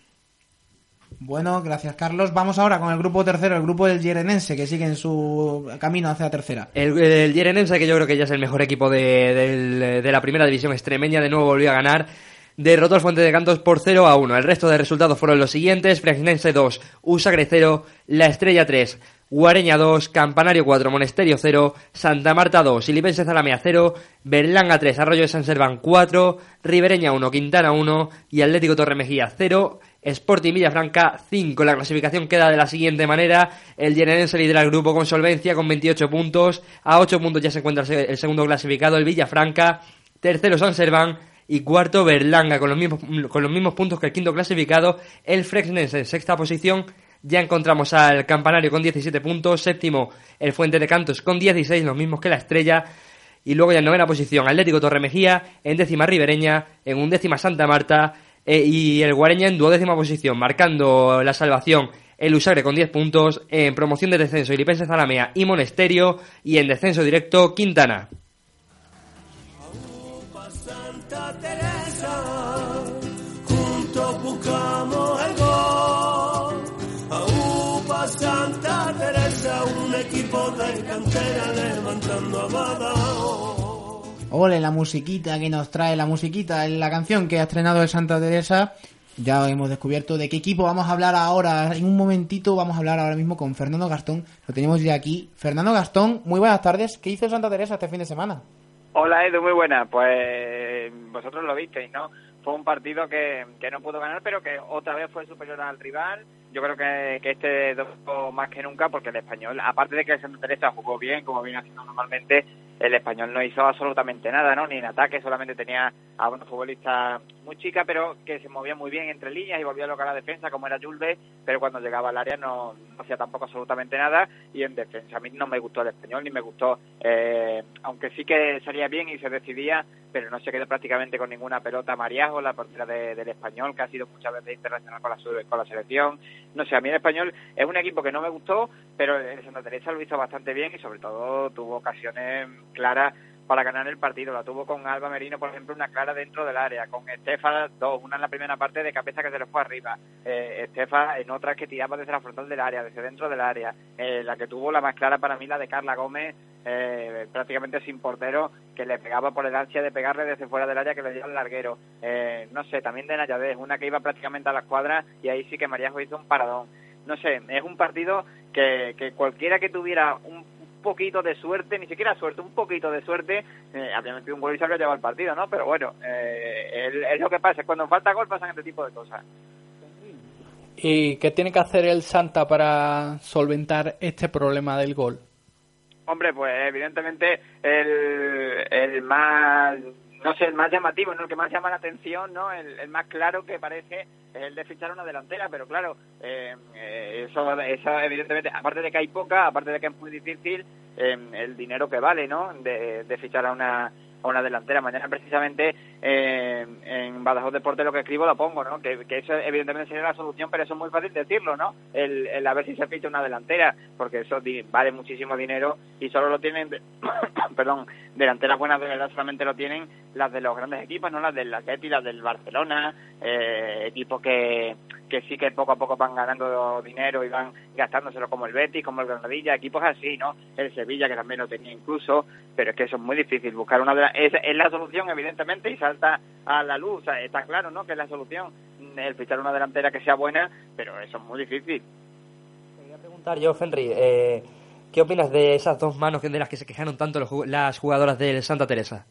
Bueno, gracias Carlos. Vamos ahora con el grupo tercero, el grupo del Yerenense que sigue en su camino hacia la tercera. El, el Yerenense, que yo creo que ya es el mejor equipo de, del- de la primera división extremeña, de nuevo volvió a ganar. Derrotó al Fuente de Cantos por 0 a 1. El resto de resultados fueron los siguientes: Fresnense 2, Usagre 0, La Estrella 3, Guareña 2, Campanario 4, Monesterio 0, Santa Marta 2, Ilipense Zalamea 0, Berlanga 3, Arroyo de San Serván 4, Ribereña 1, Quintana 1 y Atlético Torremejía 0. Sporting Villafranca 5. La clasificación queda de la siguiente manera. El Yerenense lidera el grupo con solvencia con 28 puntos. A 8 puntos ya se encuentra el se- el segundo clasificado, el Villafranca. Tercero San Serván. Y cuarto Berlanga con los mismos, con los mismos puntos que el quinto clasificado. El Fresnense en sexta posición. Ya encontramos al Campanario con 17 puntos. Séptimo el Fuente de Cantos con 16, los mismos que la Estrella. Y luego ya en novena posición Atlético Torremejía, en décima Ribereña, en undécima Santa Marta eh, y el Guareña en duodécima posición, marcando la salvación el Usagre con 10 puntos, en promoción de descenso Ilipense Zalamea y Monesterio, y en descenso directo Quintana. Santa Teresa, un equipo de cantera levantando a Ole, la musiquita que nos trae, la musiquita, la canción que ha estrenado el Santa Teresa. Ya hemos descubierto de qué equipo vamos a hablar ahora. En un momentito vamos a hablar ahora mismo con Fernando Gastón. Lo tenemos ya aquí. Fernando Gastón, muy buenas tardes. ¿Qué hizo Santa Teresa este fin de semana? Hola Edu, muy buena. Pues vosotros lo visteis, ¿no? Fue un partido que, que no pudo ganar, pero que otra vez fue superior al rival. Yo creo que, que este domingo más que nunca, porque el español, aparte de que el Santa Teresa jugó bien, como viene haciendo normalmente, el español no hizo absolutamente nada, ¿no? Ni en ataque, solamente tenía a una futbolista muy chica, pero que se movía muy bien entre líneas y volvía a la defensa, como era Julve, pero cuando llegaba al área no, no hacía tampoco absolutamente nada. Y en defensa, a mí no me gustó el español, ni me gustó, eh, aunque sí que salía bien y se decidía, pero no se quedó prácticamente con ninguna pelota. Mariajo, la portera de- del español, que ha sido muchas veces internacional con la, con la selección. No sé, a mí el español es un equipo que no me gustó, pero el Santa Teresa lo hizo bastante bien y sobre todo tuvo ocasiones claras para ganar el partido. La tuvo con Alba Merino, por ejemplo, una clara dentro del área, con Estefa dos, una en la primera parte de cabeza que se le fue arriba, eh, Estefa en otras que tiraba desde la frontal del área, desde dentro del área, Eh, la que tuvo la más clara para mí, la de Carla Gómez, eh, prácticamente sin portero, que le pegaba por el ansia de pegarle desde fuera del área que le dio al larguero. Eh, no sé, también de Nayadez, una que iba prácticamente a la escuadra y ahí sí que Maríajo hizo un paradón. No sé, es un partido que, que cualquiera que tuviera un poquito de suerte, ni siquiera suerte, un poquito de suerte, eh, habría metido un gol y se habría llevado el partido, ¿no? Pero bueno, eh, es lo que pasa, cuando falta gol pasan este tipo de cosas. ¿Y qué tiene que hacer el Santa para solventar este problema del gol? Hombre, pues evidentemente el, el más, no sé, el más llamativo, ¿no? El que más llama la atención, ¿no? El, más claro que parece es el de fichar una delantera, pero claro, eh, eso, eso evidentemente, aparte de que hay poca, aparte de que es muy difícil, eh, el dinero que vale, ¿no? De, de fichar a una a una delantera. Mañana precisamente eh, en Badajoz Deporte lo que escribo lo pongo, ¿no? Que, que eso evidentemente sería la solución, pero eso es muy fácil decirlo, ¿no? El, el a ver si se ficha una delantera, porque eso vale muchísimo dinero y solo lo tienen, perdón, delanteras buenas de verdad solamente lo tienen las de los grandes equipos, no las del Atleti, las del Barcelona, eh, equipos que, que sí que poco a poco van ganando dinero y van gastándoselo como el Betis, como el Granadilla, equipos así, ¿no? El Sevilla que también lo tenía incluso, pero es que eso es muy difícil buscar una de las- es, es la solución evidentemente y salta a la luz, está claro, ¿no? Que es la solución el fichar una delantera que sea buena, pero eso es muy difícil. preguntar yo, Fenry, eh, ¿qué opinas de esas dos manos de las que se quejaron tanto los las jugadoras del Santa Teresa?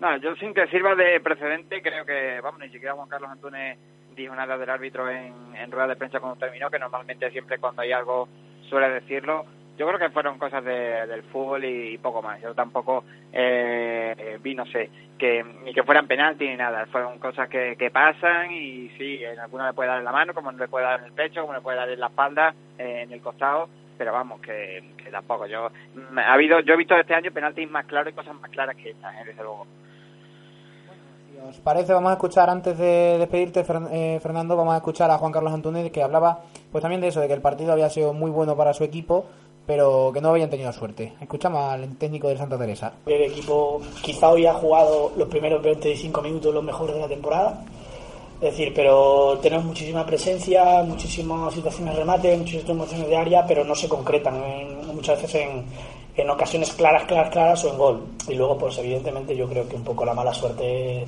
No, yo sin que sirva de precedente, creo que, vamos, ni siquiera Juan Carlos Antunes dijo nada del árbitro en, en rueda de prensa cuando terminó, que normalmente siempre cuando hay algo suele decirlo. Yo creo que fueron cosas de- del fútbol y, poco más. Yo tampoco eh, vi, no sé, que ni que fueran penalti ni nada. Fueron cosas que, que pasan y sí, en alguna le puede dar en la mano, como le puede dar en el pecho, como le puede dar en la espalda, eh, en el costado pero vamos que, que tampoco yo mm, ha habido yo he visto este año penaltis más claros y cosas más claras que estas eh, desde luego Si os parece, vamos a escuchar antes de despedirte, eh, Fernando, vamos a escuchar a Juan Carlos Antúnez que hablaba pues también de eso, de que el partido había sido muy bueno para su equipo, pero que no habían tenido suerte. Escuchamos al técnico del Santa Teresa. El equipo quizá hoy ha jugado los primeros 25 minutos los mejores de la temporada. Es decir, pero tenemos muchísima presencia, muchísimas situaciones de remate, muchísimas situaciones de área, pero no se concretan en- muchas veces en, en ocasiones claras, claras, claras o en gol. Y luego, pues evidentemente yo creo que un poco la mala suerte,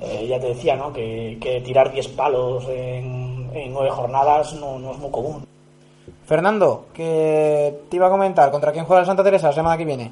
eh, ya te decía, ¿no? Que, que tirar 10 palos en, en nueve jornadas no, no es muy común. Fernando, que te iba a comentar, ¿contra quién juega el Santa Teresa la semana que viene?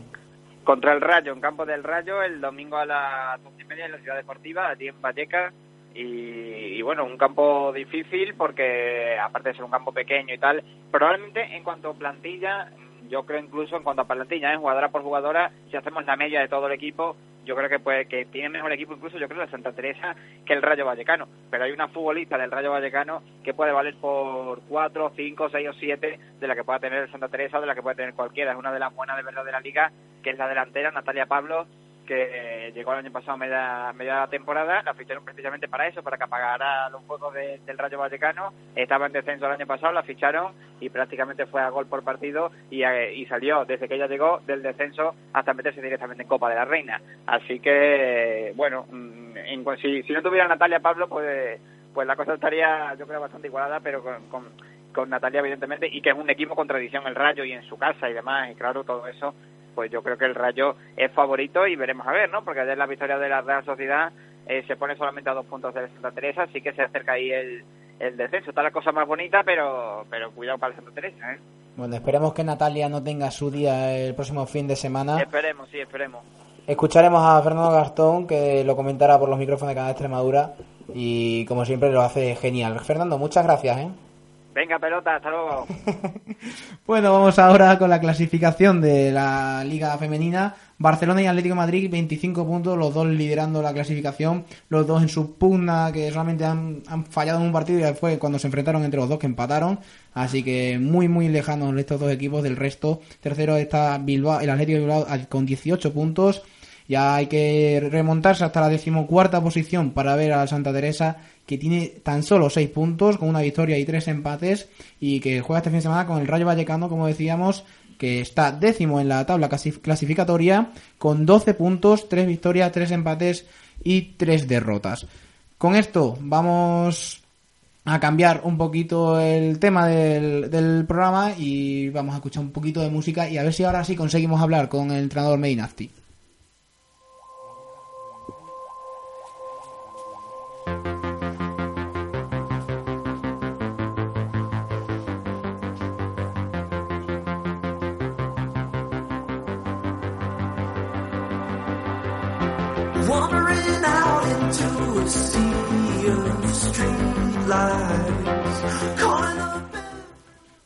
contra el Rayo en campo del Rayo el domingo a las once y media en la Ciudad Deportiva allí en Vallecas y, y bueno un campo difícil porque aparte de ser un campo pequeño y tal probablemente en cuanto a plantilla yo creo incluso en cuanto a plantilla, ¿eh? jugadora por jugadora, si hacemos la media de todo el equipo, yo creo que pues que tiene mejor equipo incluso yo creo de Santa Teresa que el Rayo Vallecano. Pero hay una futbolista del Rayo Vallecano que puede valer por cuatro, cinco, seis o siete de la que pueda tener el Santa Teresa de la que puede tener cualquiera. Es una de las buenas de verdad de la liga, que es la delantera, Natalia Pablo, que llegó el año pasado a media, media temporada, la ficharon precisamente para eso, para que apagara los juegos de- del Rayo Vallecano, estaba en descenso el año pasado, la ficharon y prácticamente fue a gol por partido y, eh, y salió desde que ella llegó del descenso hasta meterse directamente en Copa de la Reina. Así que, bueno, mm, en si, si no tuviera Natalia Pablo, pues, pues la cosa estaría yo creo bastante igualada, pero con, con Natalia, evidentemente, y que es un equipo con tradición el Rayo y en su casa y demás, y claro, todo eso, pues yo creo que el Rayo es favorito y veremos a ver, ¿no? Porque ayer la victoria de la Real Sociedad eh, se pone solamente a dos puntos de Santa Teresa, así que se acerca ahí el, el descenso. Está la cosa más bonita, pero, pero cuidado para el Santa Teresa, ¿eh? Bueno, esperemos que Natalia no tenga su día el próximo fin de semana. Esperemos, sí, esperemos. Escucharemos a Fernando Gastón que lo comentará por los micrófonos de Canal Extremadura y como siempre lo hace genial. Fernando, muchas gracias, ¿eh? Venga, pelota, hasta luego. Bueno, vamos ahora con la clasificación de la Liga Femenina. Barcelona y Atlético Madrid, 25 puntos, los dos liderando la clasificación, los dos en su pugna, que solamente han, fallado en un partido y fue cuando se enfrentaron entre los dos que empataron. Así que muy, muy lejanos estos dos equipos del resto. Tercero está Bilbao, el Atlético de Bilbao con 18 puntos. Ya hay que remontarse hasta la decimocuarta posición para ver al Santa Teresa, que tiene tan solo 6 puntos, con una victoria y 3 empates, y que juega este fin de semana con el Rayo Vallecano, como decíamos, que está décimo en la tabla clasi- clasificatoria, con 12 puntos, 3 victorias, 3 empates y 3 derrotas. Con esto vamos a cambiar un poquito el tema del, del programa y vamos a escuchar un poquito de música y a ver si ahora sí conseguimos hablar con el entrenador Medinafti.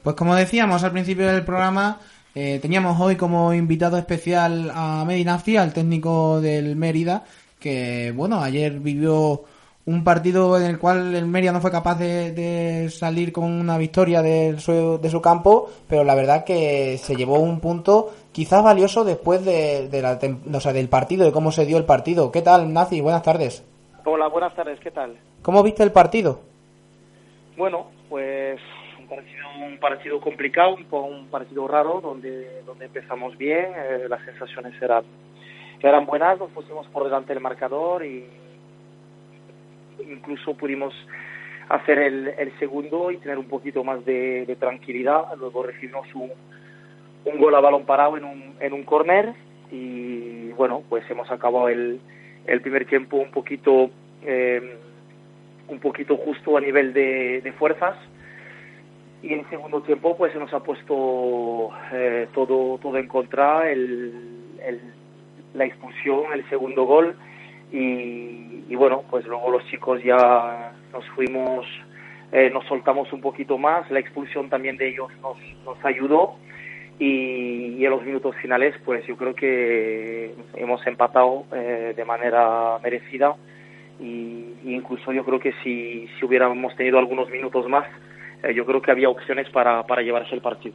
Pues como decíamos al principio del programa, eh, teníamos hoy como invitado especial a Medinafti, al técnico del Mérida, que bueno, ayer vivió un partido en el cual el Mérida no fue capaz de, de salir con una victoria de su, de su campo, pero la verdad que se llevó un punto quizás valioso después de, de la o sea, del partido, de cómo se dio el partido. ¿Qué tal, Nazi? Buenas tardes. Hola, buenas tardes, ¿qué tal? ¿Cómo viste el partido? Bueno, pues un partido, complicado, un, partido raro, donde, donde empezamos bien, eh, las sensaciones eran, buenas, nos pusimos por delante del marcador y incluso pudimos hacer el, el segundo y tener un poquito más de, tranquilidad. Luego recibimos un, gol a balón parado en un, en un córner y bueno, pues hemos acabado el, primer tiempo un poquito eh, un poquito justo a nivel de fuerzas y en segundo tiempo pues se nos ha puesto eh, todo todo en contra el, el- la expulsión el segundo gol. Y, bueno pues luego los chicos ya nos fuimos eh, nos soltamos un poquito más. La expulsión también de ellos nos, nos ayudó. Y, y en los minutos finales pues yo creo que hemos empatado eh, de manera merecida. Y, y incluso yo creo que si, si hubiéramos tenido algunos minutos más eh, yo creo que había opciones para, para llevarse el partido.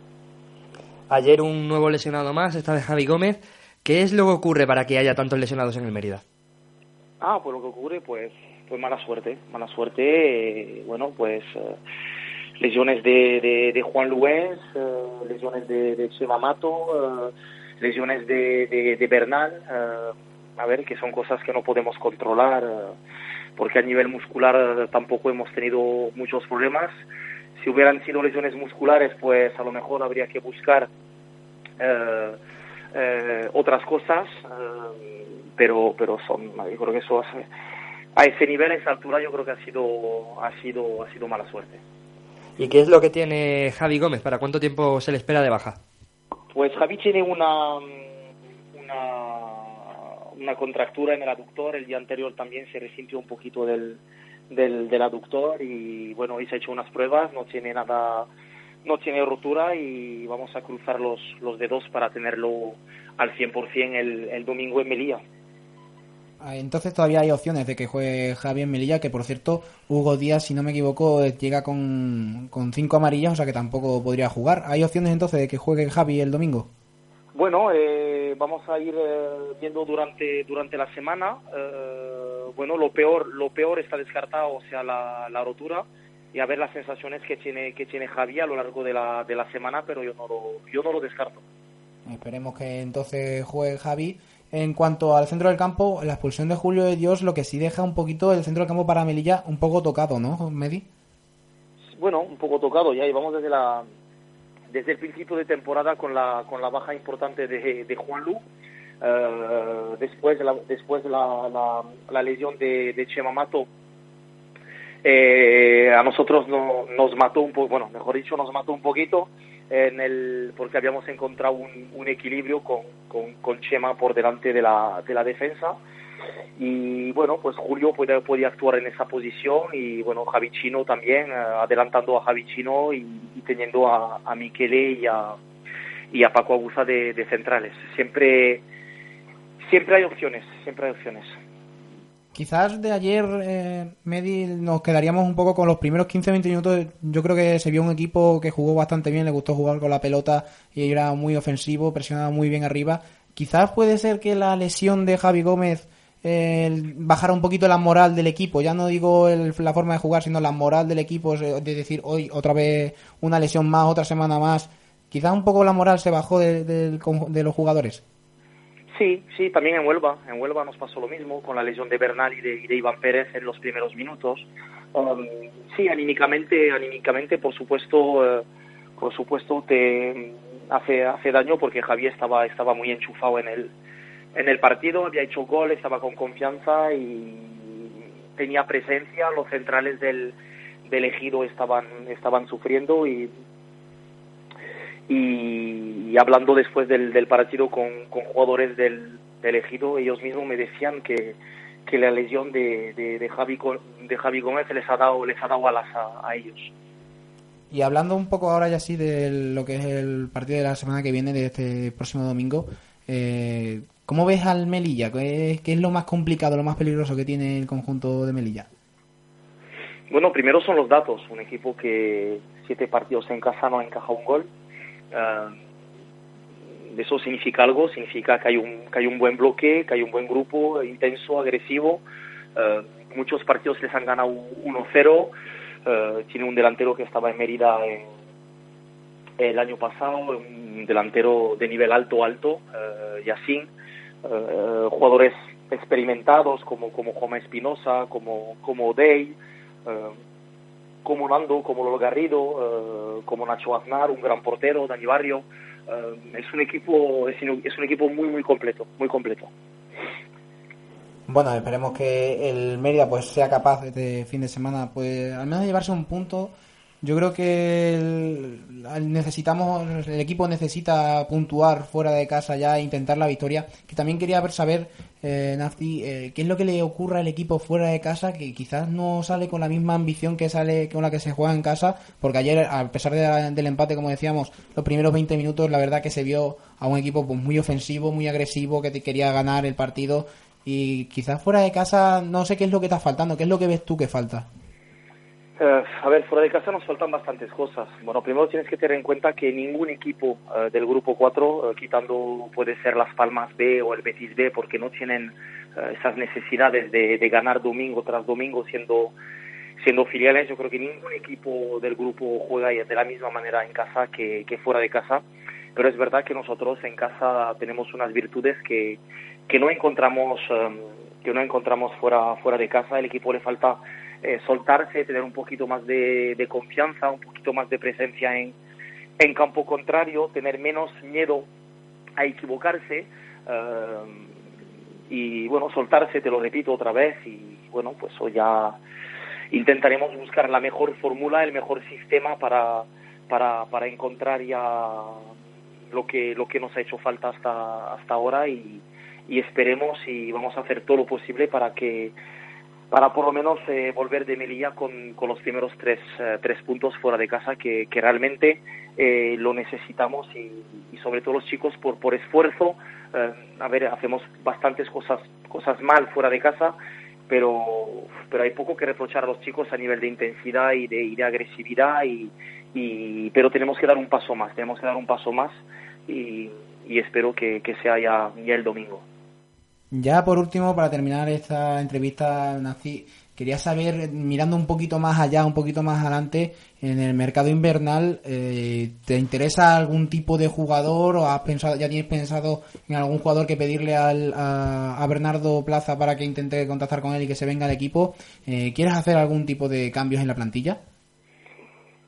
Ayer un nuevo lesionado más, esta vez Javi Gómez. ¿Qué es lo que ocurre para que haya tantos lesionados en el Mérida? Ah, pues lo que ocurre, pues, pues mala suerte, mala suerte, eh, bueno, pues eh, lesiones de, de, de Juan Luis, eh, lesiones de, de Chema Mato, lesiones de, de, de Bernal, a ver, que son cosas que no podemos controlar, porque a nivel muscular tampoco hemos tenido muchos problemas. Si hubieran sido lesiones musculares, pues a lo mejor habría que buscar eh, eh, otras cosas, eh, pero pero son, yo creo que eso hace- a ese nivel, a esa altura, yo creo que ha sido ha sido ha sido mala suerte. ¿Y qué es lo que tiene Javi Gómez? ¿Para cuánto tiempo se le espera de baja? Pues Javi tiene una, una, una contractura en el aductor. El día anterior también se resintió un poquito del, del, del aductor y bueno, hoy se ha hecho unas pruebas, no tiene nada, no tiene rotura y vamos a cruzar los, los dedos para tenerlo al 100% el, el domingo en Melilla. Ah, Entonces todavía hay opciones de que juegue Javi en Melilla, que por cierto, Hugo Díaz, si no me equivoco, llega con, con cinco amarillas, o sea que tampoco podría jugar. ¿Hay opciones entonces de que juegue Javi el domingo? Bueno, eh, vamos a ir eh, viendo durante durante la semana. Eh, bueno, lo peor lo peor está descartado, o sea, la, la rotura y a ver las sensaciones que tiene que tiene Javi a lo largo de la, de la semana, pero yo no lo yo no lo descarto. Esperemos que entonces juegue Javi. En cuanto al centro del campo, la expulsión de Julio de Dios, lo que sí deja un poquito el centro del campo para Melilla un poco tocado, ¿no, Medi? bueno, un poco tocado. Ya llevamos desde la desde el principio de temporada con la con la baja importante de, de Juan Lu. Eh, después de la, después de la, la, lesión de, de Chema Mato, eh, a nosotros no, nos mató un poco, bueno, mejor dicho, nos mató un poquito en el porque habíamos encontrado un, equilibrio con, con, Chema por delante de la, de la defensa y bueno, pues Julio puede, podía actuar en esa posición y bueno, Javi Chino también, eh, adelantando a Javi Chino y, teniendo a, a Miquele y a, y a Paco Aguza de, de centrales. Siempre, siempre hay opciones, siempre hay opciones. Quizás de ayer, eh, nos quedaríamos un poco con los primeros 15-20 minutos. Yo creo que se vio un equipo que jugó bastante bien, le gustó jugar con la pelota y era muy ofensivo, presionaba muy bien arriba. Quizás puede ser que la lesión de Javi Gómez eh, bajara un poquito la moral del equipo. Ya no digo el- la forma de jugar, sino la moral del equipo. De decir, hoy otra vez una lesión más, otra semana más. Quizás un poco la moral se bajó de los jugadores. Sí, sí, también en Huelva. En Huelva nos pasó lo mismo con la lesión de Bernal y de, y de Iván Pérez en los primeros minutos. Um, sí, anímicamente, anímicamente, por supuesto, eh, por supuesto te mm, hace hace daño porque Javier estaba estaba muy enchufado en el en el partido, había hecho gol, estaba con confianza y tenía presencia. Los centrales del, del ejido estaban estaban sufriendo y y, y hablando después del, del partido con, con jugadores del, del ejido, ellos mismos me decían que, que la lesión de, de, de Javi de Javi Gómez les ha dado les ha dado alas a, a ellos. Y hablando un poco ahora ya sí de lo que es el partido de la semana que viene, de este próximo domingo, eh, ¿cómo ves al Melilla? ¿Qué, qué es lo más complicado, lo más peligroso que tiene el conjunto de Melilla? Bueno, primero son los datos. Un equipo que siete partidos en casa no ha encajado un gol. Ah, eso significa algo, significa que hay un que hay un buen bloque, que hay un buen grupo intenso, agresivo. Ah, muchos partidos les han ganado 1-0. Ah, tiene un delantero que estaba en Mérida el año pasado, un delantero de nivel alto, alto, Yacine. Jugadores experimentados como, como Juan Espinosa, como, como Day, como Nando, como Lolo Garrido, eh, como Nacho Aznar, un gran portero, Dani Barrio. Eh, es un equipo es, es un equipo muy muy completo, muy completo. Bueno, esperemos que el Mérida pues sea capaz este fin de semana pues al menos de llevarse un punto. Yo creo que el- necesitamos el equipo necesita puntuar fuera de casa ya e intentar la victoria. Que también quería saber eh, Nafti, eh, qué es lo que le ocurre al equipo fuera de casa que quizás no sale con la misma ambición que sale con la que se juega en casa, porque ayer a pesar de del empate como decíamos, los primeros 20 minutos la verdad que se vio a un equipo pues muy ofensivo, muy agresivo que te quería ganar el partido y quizás fuera de casa no sé qué es lo que está faltando, qué es lo que ves tú que falta. Eh, a ver, fuera de casa nos faltan bastantes cosas. Bueno, primero tienes que tener en cuenta que ningún equipo eh, del grupo 4, eh, quitando puede ser Las Palmas B o el Betis B, porque no tienen esas necesidades de, de ganar domingo tras domingo siendo siendo filiales, yo creo que ningún equipo del grupo juega de la misma manera en casa que, que fuera de casa. Pero es verdad que nosotros en casa tenemos unas virtudes que, que no encontramos em, que no encontramos fuera fuera de casa. El equipo le falta eh, soltarse, tener un poquito más de, confianza, un poquito más de presencia en, en campo contrario, tener menos miedo a equivocarse eh, y bueno, soltarse, te lo repito otra vez y bueno, pues hoy ya intentaremos buscar la mejor fórmula, el mejor sistema para, para, para encontrar ya lo que, lo que nos ha hecho falta hasta, hasta ahora y, y esperemos y vamos a hacer todo lo posible para que para por lo menos eh, volver de Melilla con, con los primeros tres, eh, tres puntos fuera de casa que, realmente eh, lo necesitamos y, sobre todo los chicos por, por esfuerzo. eh, a ver, hacemos bastantes cosas, cosas mal fuera de casa, pero, pero hay poco que reprochar a los chicos a nivel de intensidad y de, y de agresividad, y, y, pero tenemos que dar un paso más, tenemos que dar un paso más y, y espero que, que sea ya, ya el domingo. Ya por último, para terminar esta entrevista, Nazi, quería saber, mirando un poquito más allá, un poquito más adelante, en el mercado invernal, eh, ¿te interesa algún tipo de jugador o has pensado, ya tienes pensado en algún jugador que pedirle al, a, a Bernardo Plaza para que intente contactar con él y que se venga al equipo? Eh, ¿Quieres hacer algún tipo de cambios en la plantilla?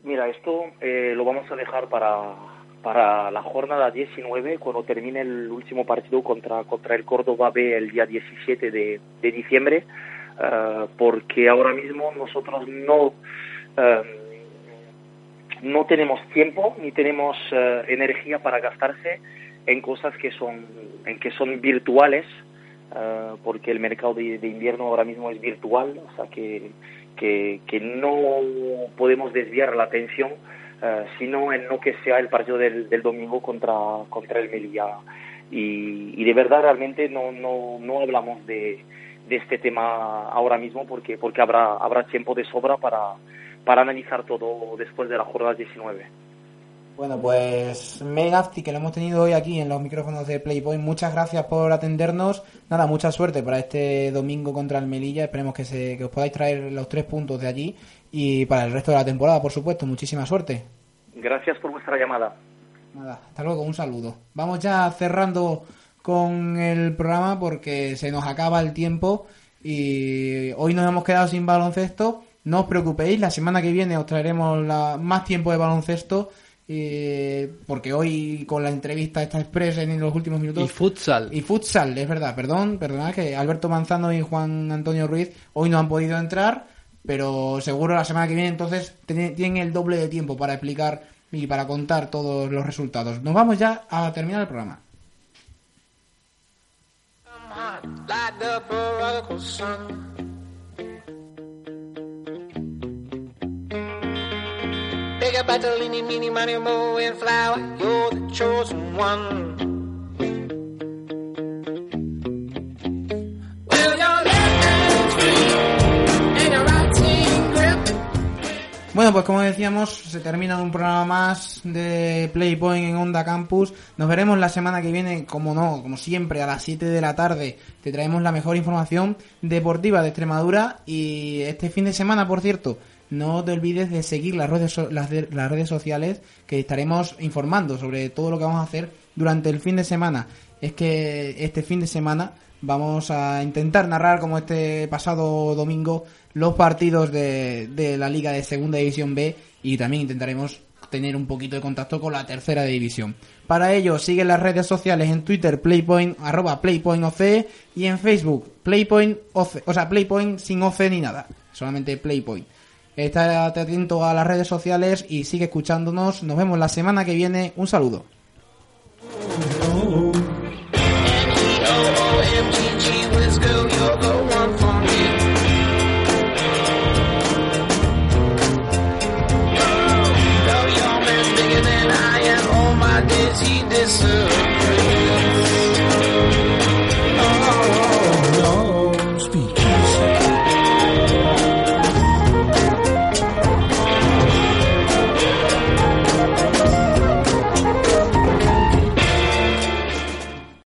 Mira, esto eh, lo vamos a dejar para, para la jornada 19, cuando termine el último partido contra, contra el Córdoba B el día 17 de, de diciembre, eh, porque ahora mismo nosotros no, eh, no tenemos tiempo ni tenemos eh, energía para gastarse en cosas que son, en que son virtuales, porque el mercado de, de invierno ahora mismo es virtual, o sea que, que no podemos desviar la atención eh, sino en lo que sea el partido del, del domingo contra, contra el Melilla. Y, y de verdad realmente no, no, no hablamos de, de este tema ahora mismo porque, porque habrá, habrá tiempo de sobra para, para analizar todo después de la jornada 19. Bueno, pues Megafti, que lo hemos tenido hoy aquí en los micrófonos de Playpoint, muchas gracias por atendernos. Nada, mucha suerte para este domingo contra el Melilla. Esperemos que, se, que os podáis traer los tres puntos de allí y para el resto de la temporada, por supuesto. Muchísima suerte. Gracias por vuestra llamada. Nada, hasta luego, un saludo. Vamos ya cerrando con el programa porque se nos acaba el tiempo y hoy nos hemos quedado sin baloncesto. No os preocupéis, la semana que viene os traeremos la- más tiempo de baloncesto eh, porque hoy con la entrevista esta express en los últimos minutos Y futsal. y futsal, es verdad, perdón, perdonad que Alberto Manzano y Juan Antonio Ruiz hoy no han podido entrar, pero seguro la semana que viene entonces tienen el doble de tiempo para explicar y para contar todos los resultados. Nos vamos ya a terminar el programa. Bueno, pues como decíamos, se termina un programa más de Playpoint en Onda Campus. Nos veremos la semana que viene, como no, como siempre, a las 7 de la tarde. Te traemos la mejor información deportiva de Extremadura. Y este fin de semana, por cierto, no te olvides de seguir las redes, las, las redes sociales que estaremos informando sobre todo lo que vamos a hacer durante el fin de semana. Es que este fin de semana vamos a intentar narrar como este pasado domingo los partidos de, la liga de segunda división B y también intentaremos tener un poquito de contacto con la tercera división. Para ello, sigue las redes sociales en Twitter, Playpoint, arroba Playpoint OC, y en Facebook, Playpoint OC, o sea, Playpoint sin OC ni nada, solamente Playpoint. Estate atento a las redes sociales y sigue escuchándonos. Nos vemos la semana que viene. Un saludo. Soon.